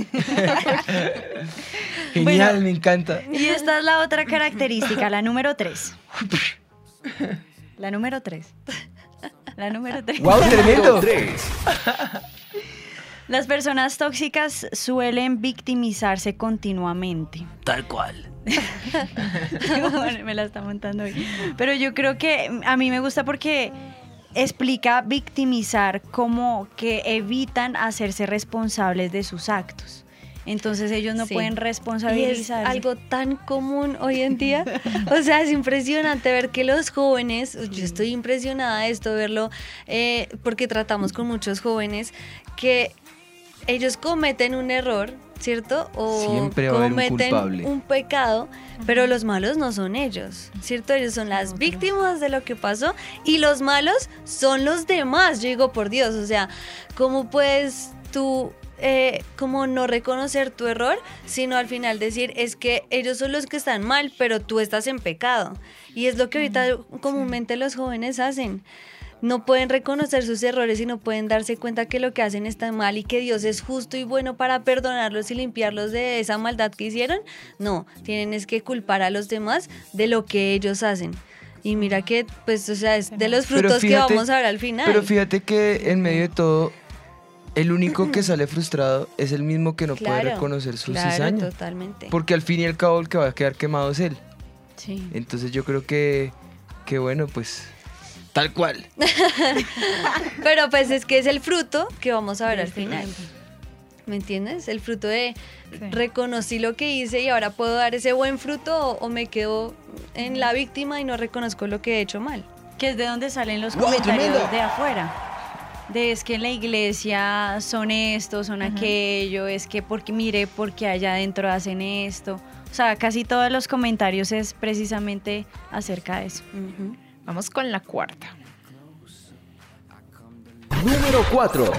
Genial, Bueno. me encanta. Y esta es la otra característica, la número 3. La número 3. La número 3. ¡Wow, tremendo! Las personas tóxicas suelen victimizarse continuamente. Tal cual. Bueno, me la está montando hoy. Pero yo creo que a mí me gusta porque explica victimizar como que evitan hacerse responsables de sus actos. Entonces ellos no Sí. pueden responsabilizarse. algo tan común hoy en día. O sea, es impresionante ver que los jóvenes, yo estoy impresionada de esto, verlo, eh, porque tratamos con muchos jóvenes que ellos cometen un error, ¿cierto? O Siempre va a haber un cometen culpable. un pecado, pero los malos no son ellos, ¿cierto? Ellos son las víctimas de lo que pasó y los malos son los demás. Yo digo, por Dios, o sea, ¿cómo puedes tú eh, como no reconocer tu error, sino al final decir es que ellos son los que están mal, pero tú estás en pecado. Y es lo que ahorita comúnmente los jóvenes hacen. No pueden reconocer sus errores y no pueden darse cuenta que lo que hacen está mal y que Dios es justo y bueno para perdonarlos y limpiarlos de esa maldad que hicieron. No, tienen es que culpar a los demás de lo que ellos hacen. Y mira que, pues, o sea, es de los frutos fíjate- que vamos a ver al final. Pero fíjate que en medio de todo, el único que sale frustrado es el mismo que no puede reconocer su claro, cizaña. totalmente. Porque al fin y al cabo el que va a quedar quemado es él. Sí. Entonces yo creo que, que bueno, pues tal cual. Pero pues es que es el fruto que vamos a ver al final. ¿Me entiendes? El fruto de reconocí lo que hice y ahora puedo dar ese buen fruto o, o me quedo en la víctima y no reconozco lo que he hecho mal. Que es de donde salen los ¡Wow, comentarios tremendo! de afuera. De es que en la iglesia son esto, son aquello, es que porque mire, porque allá adentro hacen esto. O sea, casi todos los comentarios es precisamente acerca de eso. Vamos con la cuarta. Número 4.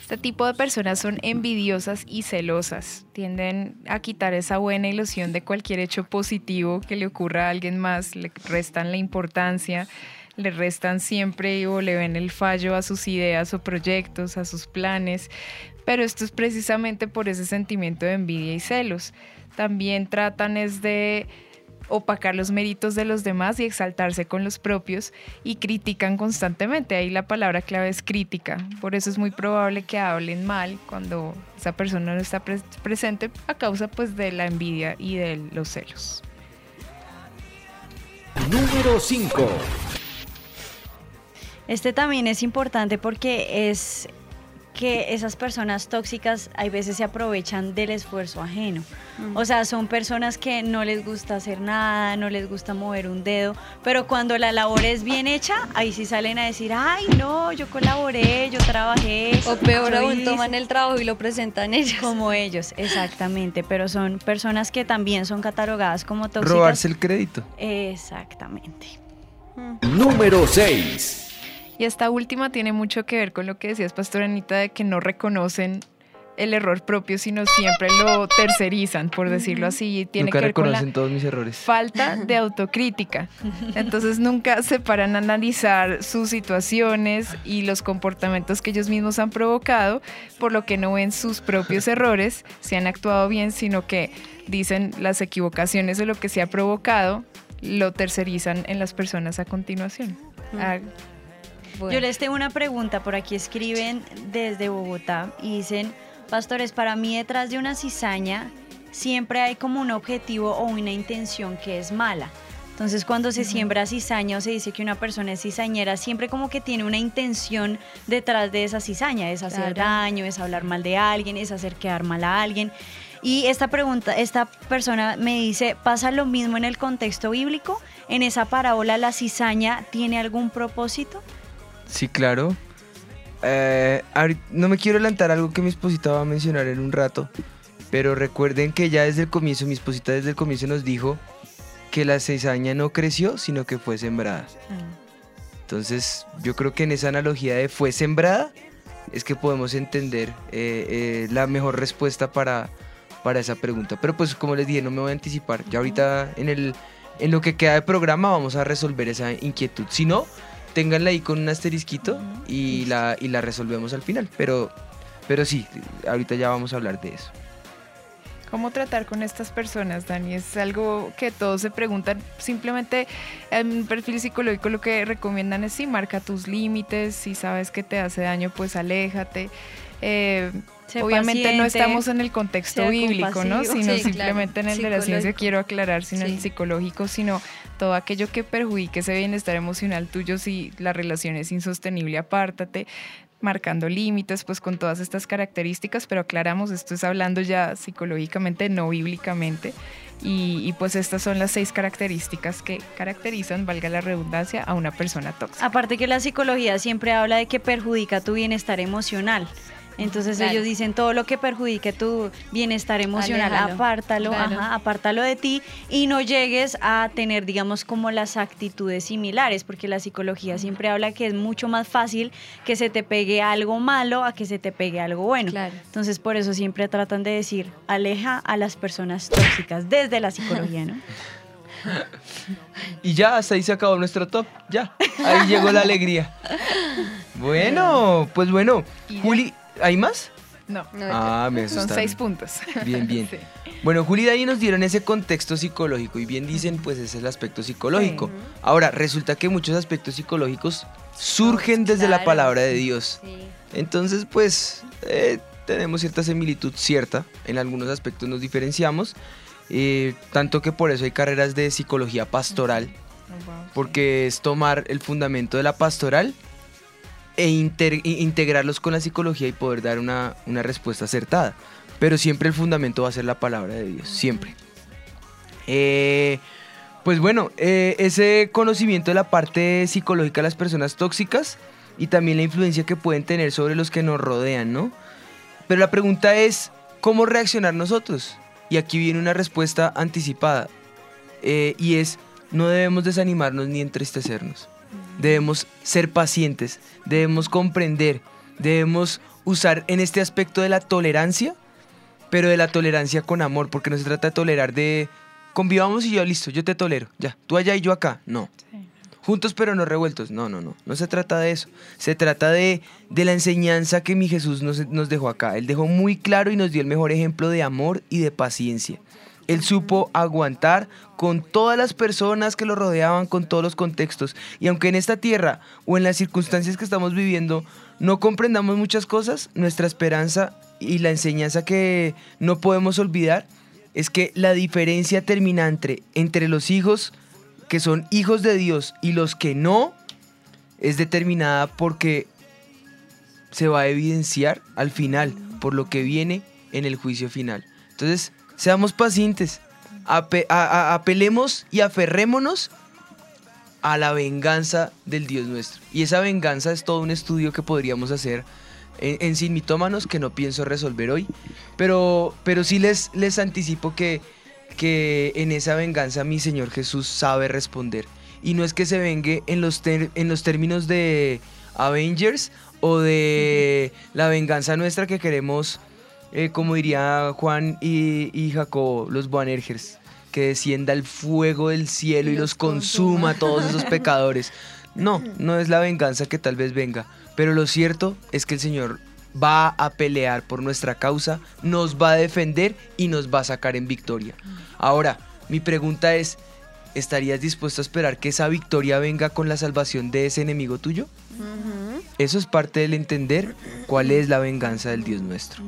Este tipo de personas son envidiosas y celosas. Tienden a quitar esa buena ilusión de cualquier hecho positivo que le ocurra a alguien más. Le restan la importancia, le restan siempre o le ven el fallo a sus ideas o proyectos, a sus planes. Pero esto es precisamente por ese sentimiento de envidia y celos. También tratan es de opacar los méritos de los demás y exaltarse con los propios y critican constantemente. Ahí la palabra clave es crítica. Por eso es muy probable que hablen mal cuando esa persona no está pres- presente a causa pues de la envidia y de los celos. Número 5. Este también es importante porque es que esas personas tóxicas hay veces se aprovechan del esfuerzo ajeno. O sea, son personas que no les gusta hacer nada, no les gusta mover un dedo, pero cuando la labor es bien hecha, ahí sí salen a decir, ay, no, yo colaboré, yo trabajé. O peor aún, hice". toman el trabajo y lo presentan ellos. Como ellos, exactamente, pero son personas que también son catalogadas como tóxicas. Robarse el crédito. Exactamente. Número 6. Y esta última tiene mucho que ver con lo que decías, Pastor Anita, de que no reconocen el error propio, sino siempre lo tercerizan, por decirlo así. Tiene Nunca que ver con la reconocen todos mis errores. falta de autocrítica. Entonces nunca se paran a analizar sus situaciones y los comportamientos que ellos mismos han provocado, por lo que no ven sus propios errores, si han actuado bien, sino que dicen las equivocaciones de lo que se ha provocado, lo tercerizan en las personas a continuación. Yo les tengo una pregunta, por aquí escriben desde Bogotá y dicen, pastores, para mí detrás de una cizaña siempre hay como un objetivo o una intención que es mala. Entonces cuando se siembra cizaña o se dice que una persona es cizañera, siempre como que tiene una intención detrás de esa cizaña, es hacer Claro. daño, es hablar mal de alguien, es hacer quedar mal a alguien. Y esta pregunta, esta persona me dice, ¿pasa lo mismo en el contexto bíblico? ¿En esa parábola la cizaña tiene algún propósito? Sí, claro. Eh, no me quiero adelantar algo que mi esposita va a mencionar en un rato, pero recuerden que ya desde el comienzo, mi esposita desde el comienzo nos dijo que la cizaña no creció, sino que fue sembrada. Entonces, yo creo que en esa analogía de fue sembrada es que podemos entender eh, eh, la mejor respuesta para, para esa pregunta. Pero pues como les dije, no me voy a anticipar. Ya ahorita en, el, en lo que queda de programa vamos a resolver esa inquietud. Si no, ténganla ahí con un asterisquito y, la, y la resolvemos al final. Pero, pero sí, ahorita ya vamos a hablar de eso. ¿Cómo tratar con estas personas, Dani? Es algo que todos se preguntan. Simplemente en un perfil psicológico lo que recomiendan es sí, marca tus límites, si sabes que te hace daño, pues aléjate. Eh, Obviamente no estamos en el contexto bíblico, ¿no? Sino Sí, simplemente en el de la ciencia, quiero aclarar, sino en el Sí. psicológico, sino todo aquello que perjudique ese bienestar emocional tuyo, si la relación es insostenible, apártate marcando límites, pues con todas estas características, pero aclaramos, esto es hablando ya psicológicamente, no bíblicamente, y, y pues estas son las seis características que caracterizan, valga la redundancia, a una persona tóxica. Aparte que la psicología siempre habla de que perjudica tu bienestar emocional. Entonces Claro. ellos dicen todo lo que perjudique tu bienestar emocional, Aléjalo. apártalo, Claro. ajá, apártalo de ti y no llegues a tener, digamos, como las actitudes similares, porque la psicología siempre habla que es mucho más fácil que se te pegue algo malo a que se te pegue algo bueno. Entonces por eso siempre tratan de decir, aleja a las personas tóxicas desde la psicología, ¿no? Y ya, hasta ahí se acabó nuestro top. Ya, ahí llegó la alegría. Bueno, pues bueno. Juli, ¿hay más? No, Ah, me son asustaron. seis puntos. Bien, bien. Sí. Bueno, Juli y Dani nos dieron ese contexto psicológico y bien dicen, pues ese es el aspecto psicológico. Ahora, resulta que muchos aspectos psicológicos surgen desde la claro. palabra de Dios. Entonces, pues, eh, tenemos cierta similitud cierta. En algunos aspectos nos diferenciamos. eh, tanto que por eso hay carreras de psicología pastoral. Porque es tomar el fundamento de la pastoral e integrarlos con la psicología y poder dar una, una respuesta acertada. Pero siempre el fundamento va a ser la palabra de Dios, siempre. Eh, pues bueno, eh, ese conocimiento de la parte psicológica de las personas tóxicas y también la influencia que pueden tener sobre los que nos rodean, ¿no? Pero la pregunta es, ¿cómo reaccionar nosotros? Y aquí viene una respuesta anticipada. eh, y es, no debemos desanimarnos ni entristecernos. Debemos ser pacientes, debemos comprender, debemos usar en este aspecto de la tolerancia, pero de la tolerancia con amor, porque no se trata de tolerar de convivamos y yo listo, yo te tolero, ya, tú allá y yo acá, no. Juntos pero no revueltos, no, no, no, no se trata de eso, se trata de, de la enseñanza que mi Jesús nos, nos dejó acá, Él dejó muy claro y nos dio el mejor ejemplo de amor y de paciencia. Él supo aguantar con todas las personas que lo rodeaban, con todos los contextos. Y aunque en esta tierra o en las circunstancias que estamos viviendo no comprendamos muchas cosas, nuestra esperanza y la enseñanza que no podemos olvidar es que la diferencia terminante entre los hijos que son hijos de Dios y los que no es determinada porque se va a evidenciar al final por lo que viene en el juicio final. Entonces, seamos pacientes, apelemos y aferrémonos a la venganza del Dios nuestro. Y esa venganza es todo un estudio que podríamos hacer en, Sin Mitómanos que no pienso resolver hoy. Pero, pero sí les, les anticipo que, que en esa venganza mi Señor Jesús sabe responder. Y no es que se vengue en los, en los términos de Avengers o de la venganza nuestra que queremos eh, como diría Juan y, y Jacobo, los Boanergers, que descienda el fuego del cielo y, los consuma a todos esos pecadores. No, no es la venganza que tal vez venga, pero lo cierto es que el Señor va a pelear por nuestra causa, nos va a defender y nos va a sacar en victoria. Ahora, mi pregunta es, ¿estarías dispuesto a esperar que esa victoria venga con la salvación de ese enemigo tuyo? Eso es parte del entender cuál es la venganza del Dios nuestro.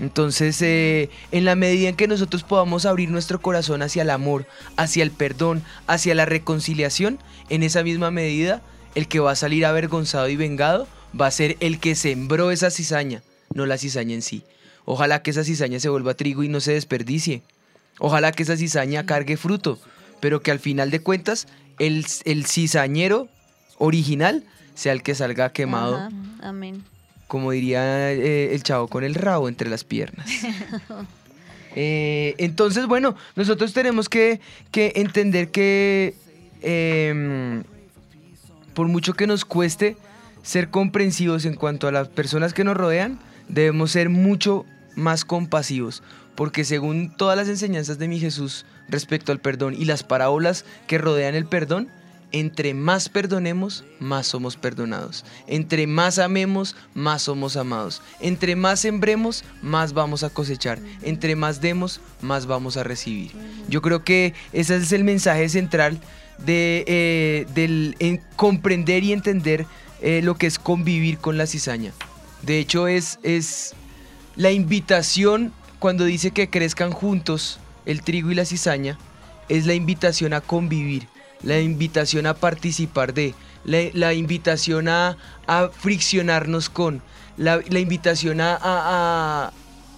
Entonces, eh, en la medida en que nosotros podamos abrir nuestro corazón hacia el amor, hacia el perdón, hacia la reconciliación, en esa misma medida, el que va a salir avergonzado y vengado va a ser el que sembró esa cizaña, no la cizaña en sí. Ojalá que esa cizaña se vuelva trigo y no se desperdicie. Ojalá que esa cizaña cargue fruto, pero que al final de cuentas el, el cizañero original sea el que salga quemado, Ajá, Amén. Como diría eh, el chavo, con el rabo entre las piernas. Eh, entonces, bueno, nosotros tenemos que, que entender que em, por mucho que nos cueste ser comprensivos en cuanto a las personas que nos rodean, debemos ser mucho más compasivos, porque según todas las enseñanzas de mi Jesús respecto al perdón y las parábolas que rodean el perdón, entre más perdonemos, más somos perdonados. Entre más amemos, más somos amados. Entre más sembremos, más vamos a cosechar. Entre más demos, más vamos a recibir. Yo creo que ese es el mensaje central de eh, del en comprender y entender eh, lo que es convivir con la cizaña. De hecho, es, es la invitación cuando dice que crezcan juntos el trigo y la cizaña, es la invitación a convivir, la invitación a participar de, la, la invitación a, a friccionarnos con, la, la invitación a, a-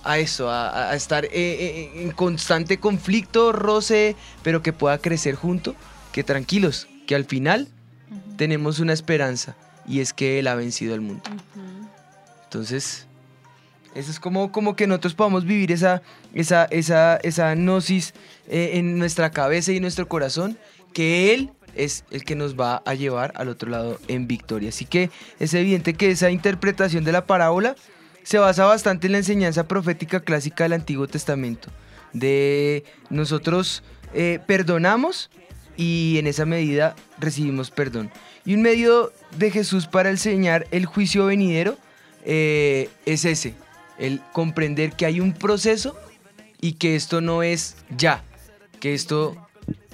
a- eso, a, a estar eh, eh, en constante conflicto, roce, pero que pueda crecer junto, que tranquilos, que al final tenemos una esperanza y es que Él ha vencido al mundo. Entonces, eso es como, como que nosotros podamos vivir esa, esa, esa, esa gnosis eh, en nuestra cabeza y en nuestro corazón, que Él es el que nos va a llevar al otro lado en victoria. Así que es evidente que esa interpretación de la parábola se basa bastante en la enseñanza profética clásica del Antiguo Testamento, de nosotros eh, perdonamos y en esa medida recibimos perdón. Y un medio de Jesús para enseñar el juicio venidero eh, es ese, el comprender que hay un proceso y que esto no es ya, que esto,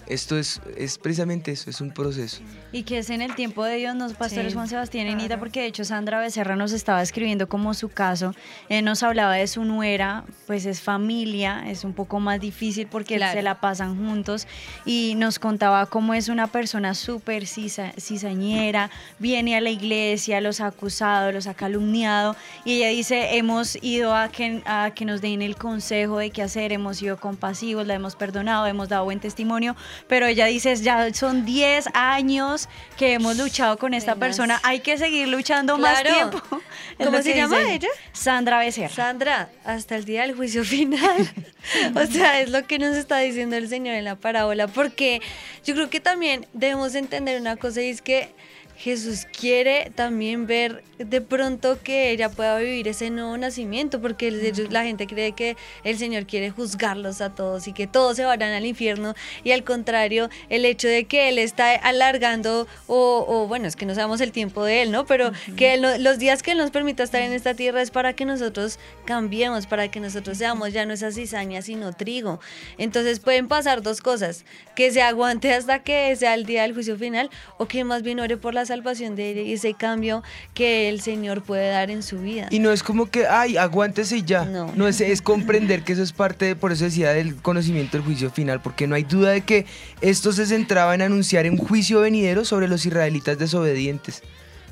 esto es, es precisamente eso, es un proceso. Y que es en el tiempo de Dios, nos pastores Sí, Juan Sebastián y Nita, porque de hecho Sandra Becerra nos estaba escribiendo como su caso. Él nos hablaba de su nuera, pues es familia, es un poco más difícil porque Claro. se la pasan juntos. Y nos contaba cómo es una persona súper cisa- cizañera, viene a la iglesia, los ha acusado, los ha calumniado. Y ella dice: Hemos ido a que, a que nos den el consejo de qué hacer, hemos sido compasivos, la hemos perdonado, hemos dado buen testimonio. Pero ella dice: Ya son 10 años que hemos luchado con esta persona, hay que seguir luchando más tiempo. Es ¿Cómo se llama ella? Sandra Becerra. Sandra, hasta el día del juicio final. o sea, es lo que nos está diciendo el Señor en la parábola, porque yo creo que también debemos entender una cosa y es que Jesús quiere también ver de pronto que ella pueda vivir ese nuevo nacimiento, porque el- la gente cree que el Señor quiere juzgarlos a todos y que todos se vayan al infierno y al contrario, el hecho de que Él está alargando o, o, bueno, es que no sabemos el tiempo de Él, ¿no? Pero que los días que Él nos permita estar en esta tierra es para que nosotros cambiemos, para que nosotros seamos ya no esa cizaña, sino trigo. Entonces pueden pasar dos cosas, que se aguante hasta que sea el día del juicio final o que más bien ore por la salvación de ese cambio que el Señor puede dar en su vida. Y no es como que, ay, aguántese y ya. No, es, es comprender que eso es parte, de- por eso decía, del conocimiento del juicio final, porque no hay duda de que esto se centraba en anunciar un juicio venidero sobre los israelitas desobedientes.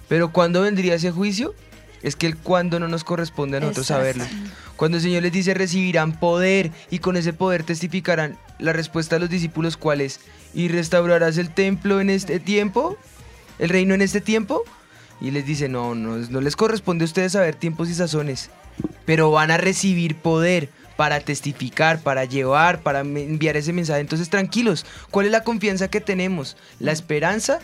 Pero ¿cuándo vendría ese juicio? Es que el cuándo no nos corresponde a nosotros Exacto. saberlo. Cuando el Señor les dice recibirán poder y con ese poder testificarán, la respuesta de los discípulos ¿cuál es? ¿Y restaurarás el templo en este tiempo? ¿El reino en este tiempo? Y les dice, no, no, no les corresponde a ustedes saber tiempos y sazones, pero van a recibir poder para testificar, para llevar, para enviar ese mensaje. Entonces, tranquilos, ¿cuál es la confianza que tenemos? La esperanza,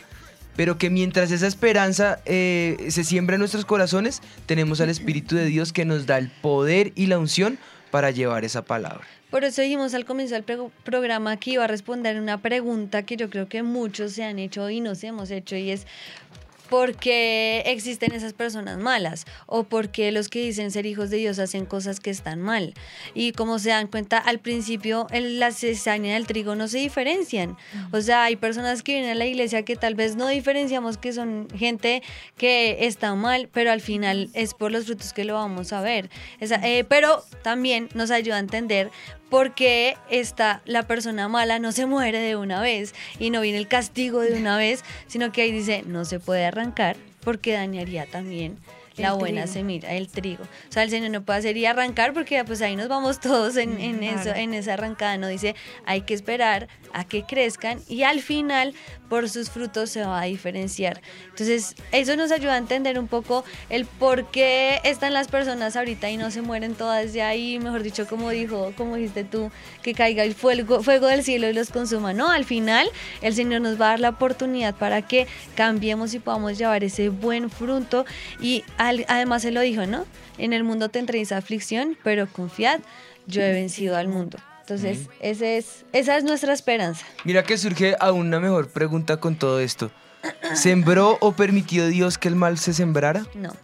pero que mientras esa esperanza eh, se siembra en nuestros corazones, tenemos al Espíritu de Dios que nos da el poder y la unción para llevar esa palabra. Por eso dijimos al comienzo del programa que iba a responder una pregunta que yo creo que muchos se han hecho y nos hemos hecho y es ¿por qué existen esas personas malas? ¿O por qué los que dicen ser hijos de Dios hacen cosas que están mal? Y como se dan cuenta, al principio el- la cizaña del trigo no se diferencian. O sea, hay personas que vienen a la iglesia que tal vez no diferenciamos que son gente que está mal, pero al final es por los frutos que lo vamos a ver. Esa- eh, pero también nos ayuda a entender por qué esta, la persona mala no se muere de una vez y no viene el castigo de una vez, sino que ahí dice, no se puede arrancar porque dañaría también la El buena trigo. semilla, el trigo. O sea, el Señor no puede hacer y arrancar porque pues ahí nos vamos todos en, en Claro. eso, en esa arrancada. No dice, hay que esperar a que crezcan y al final por sus frutos se va a diferenciar. Entonces, eso nos ayuda a entender un poco el por qué están las personas ahorita y no se mueren todas de ahí, mejor dicho, como dijo, como dijiste tú, que caiga el fuego, fuego del cielo y los consuma. No, al final el Señor nos va a dar la oportunidad para que cambiemos y podamos llevar ese buen fruto y además se lo dijo, ¿no? En el mundo tendréis aflicción, pero confiad, yo he vencido al mundo. Entonces, ese es, esa es nuestra esperanza. Mira que surge aún una mejor pregunta con todo esto. ¿Sembró o permitió Dios que el mal se sembrara? No.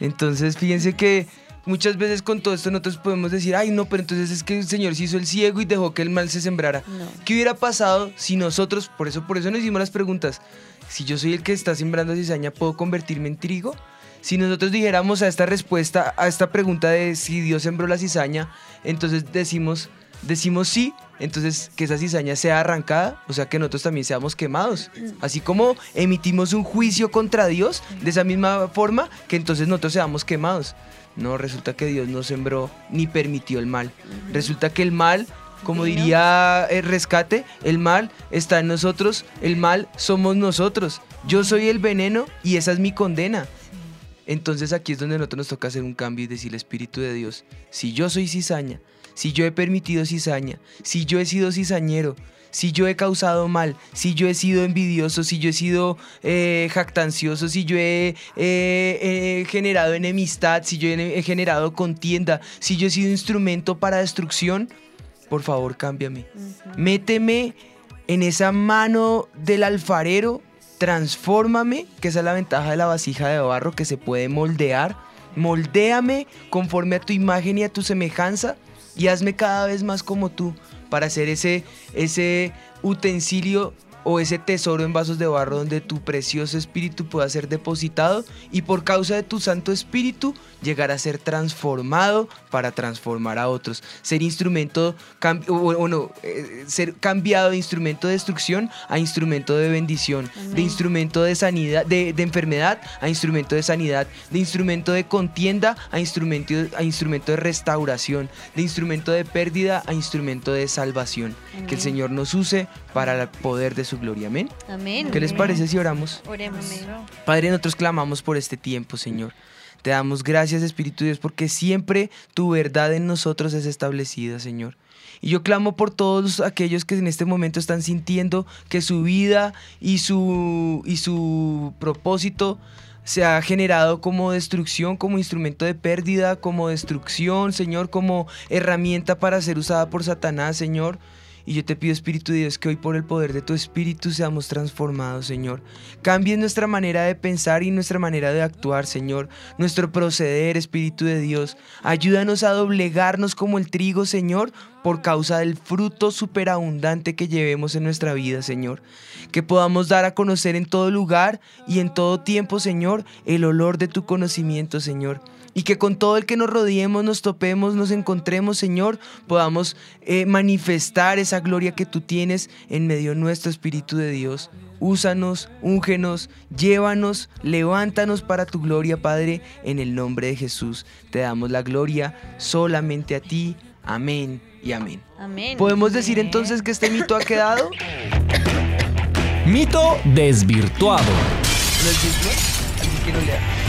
Entonces, fíjense que muchas veces con todo esto nosotros podemos decir, ay, no, pero entonces es que el Señor se hizo el ciego y dejó que el mal se sembrara. No. ¿Qué hubiera pasado si nosotros, por eso, por eso nos hicimos las preguntas, si yo soy el que está sembrando cizaña, ¿puedo convertirme en trigo? Si nosotros dijéramos a esta respuesta, a esta pregunta de si Dios sembró la cizaña, entonces decimos, decimos sí, entonces que esa cizaña sea arrancada, o sea que nosotros también seamos quemados. Así como emitimos un juicio contra Dios, de esa misma forma que entonces nosotros seamos quemados. No, resulta que Dios no sembró ni permitió el mal. Resulta que el mal, como diría el rescate, el mal está en nosotros, el mal somos nosotros. Yo soy el veneno y esa es mi condena. Entonces aquí es donde a nosotros nos toca hacer un cambio y decirle Espíritu de Dios, si yo soy cizaña, si yo he permitido cizaña, si yo he sido cizañero, si yo he causado mal, si yo he sido envidioso, si yo he sido eh, jactancioso, si yo he, eh, he generado enemistad, si yo he, he generado contienda, si yo he sido instrumento para destrucción, por favor cámbiame. Méteme en esa mano del alfarero, transfórmame, que esa es la ventaja de la vasija de barro que se puede moldear. Moldéame conforme a tu imagen y a tu semejanza y hazme cada vez más como tú para ser ese, ese utensilio o ese tesoro en vasos de barro donde tu precioso espíritu pueda ser depositado y por causa de tu santo espíritu llegar a ser transformado para transformar a otros, ser instrumento o, o no, eh, ser cambiado de instrumento de destrucción a instrumento de bendición, de instrumento de sanidad, de, de enfermedad a instrumento de sanidad, de instrumento de contienda a instrumento, a instrumento de restauración, de instrumento de pérdida a instrumento de salvación. Que el. Señor nos use para el poder de su gloria. Amén. Amén. ¿Qué les parece si oramos? Oremos. Padre, nosotros clamamos por este tiempo, Señor. Te damos gracias, Espíritu Dios, porque siempre tu verdad en nosotros es establecida, Señor. Y yo clamo por todos aquellos que en este momento están sintiendo que su vida y su, y su propósito se ha generado como destrucción, como instrumento de pérdida, como destrucción, Señor, como herramienta para ser usada por Satanás, Señor. Y yo te pido, Espíritu de Dios, que hoy por el poder de tu Espíritu seamos transformados, Señor. Cambie nuestra manera de pensar y nuestra manera de actuar, Señor. Nuestro proceder, Espíritu de Dios. Ayúdanos a doblegarnos como el trigo, Señor, por causa del fruto superabundante que llevemos en nuestra vida, Señor. Que podamos dar a conocer en todo lugar y en todo tiempo, Señor, el olor de tu conocimiento, Señor. Y que con todo el que nos rodeemos, nos topemos, nos encontremos, Señor, podamos eh, manifestar esa gloria que tú tienes en medio de nuestro Espíritu de Dios. Úsanos, úngenos, llévanos, levántanos para tu gloria, Padre, en el nombre de Jesús. Te damos la gloria solamente a ti. Amén y amén. Amén. ¿Podemos decir entonces que este mito ha quedado? Mito desvirtuado. ¿No es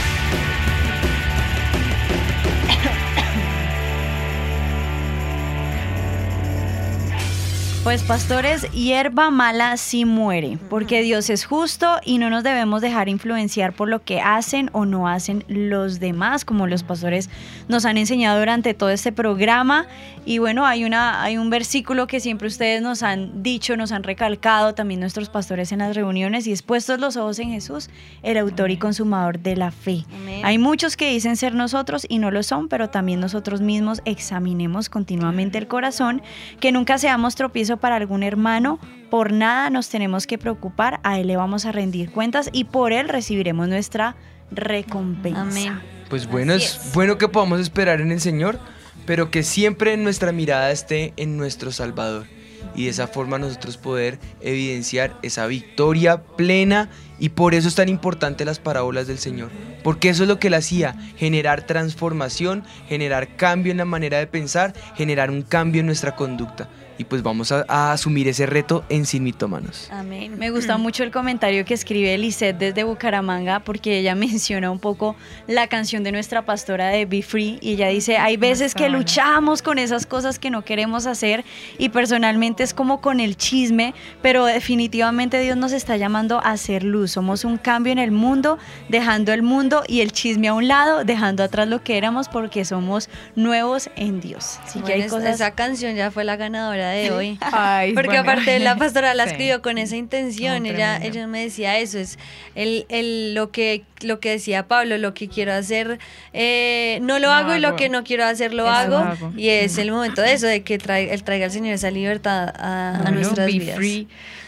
Pues pastores, hierba mala sí muere, porque Dios es justo y no nos debemos dejar influenciar por lo que hacen o no hacen los demás, como los pastores nos han enseñado durante todo este programa. Y bueno, hay, una, hay un versículo que siempre ustedes nos han dicho, nos han recalcado, también nuestros pastores en las reuniones, y es puestos los ojos en Jesús, el autor y consumador de la fe. Hay muchos que dicen ser nosotros y no lo son, pero también nosotros mismos examinemos continuamente el corazón, que nunca seamos para algún hermano, por nada nos tenemos que preocupar, a Él le vamos a rendir cuentas y por Él recibiremos nuestra recompensa. Amén. Pues bueno, es, bueno que podamos esperar en el Señor, pero que siempre nuestra mirada esté en nuestro Salvador. Y de esa forma nosotros poder evidenciar esa victoria plena y por eso es tan importante las parábolas del Señor. Porque eso es lo que él hacía, generar transformación, generar cambio en la manera de pensar, generar un cambio en nuestra conducta y pues vamos a, a, asumir ese reto en Sin Mitómanos. Amén. Me gusta mucho el comentario que escribe Lisette desde Bucaramanga porque ella menciona un poco la canción de nuestra pastora de Be Free y ella dice, hay veces que luchamos con esas cosas que no queremos hacer y personalmente es como con el chisme, pero definitivamente Dios nos está llamando a hacer luz. Somos un cambio en el mundo, dejando el mundo y el chisme a un lado, dejando atrás lo que éramos porque somos nuevos en Dios. Así que hay cosas... Esa canción ya fue la ganadora de hoy. Porque aparte la pastora la escribió con esa intención. ella, ella me decía eso, es el, el, lo, que, lo que decía Pablo, lo que quiero hacer eh, no lo hago, y lo que no quiero hacer lo hago. Y es el momento de eso, de que trae, él traiga al Señor esa libertad a, nuestras vidas.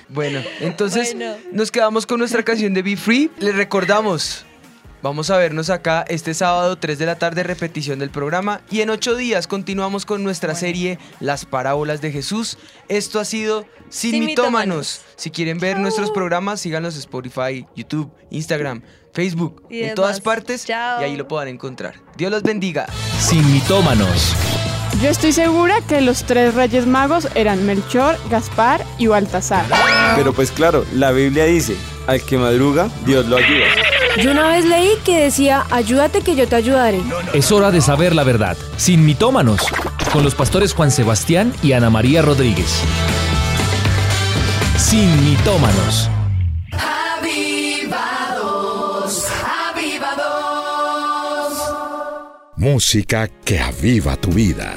Bueno, entonces nos quedamos con nuestra canción de Be Free. Le recordamos Vamos a vernos acá este sábado 3 de la tarde, repetición del programa. Y en ocho días continuamos con nuestra serie Las Parábolas de Jesús. Esto ha sido Sin, Sin mitómanos. Si quieren ver nuestros programas, síganos en Spotify, YouTube, Instagram, Facebook, en todas partes. Y ahí lo puedan encontrar. Dios los bendiga. Sin mitómanos. Yo estoy segura que los tres reyes magos eran Melchor, Gaspar y Baltasar. Pero pues claro, la Biblia dice, al que madruga, Dios lo ayuda. Yo una vez leí que decía, ayúdate que yo te ayudaré. Es hora de saber la verdad, sin mitómanos, con los pastores Juan Sebastián y Ana María Rodríguez. Sin mitómanos. Avivados, avivados. Música que aviva tu vida.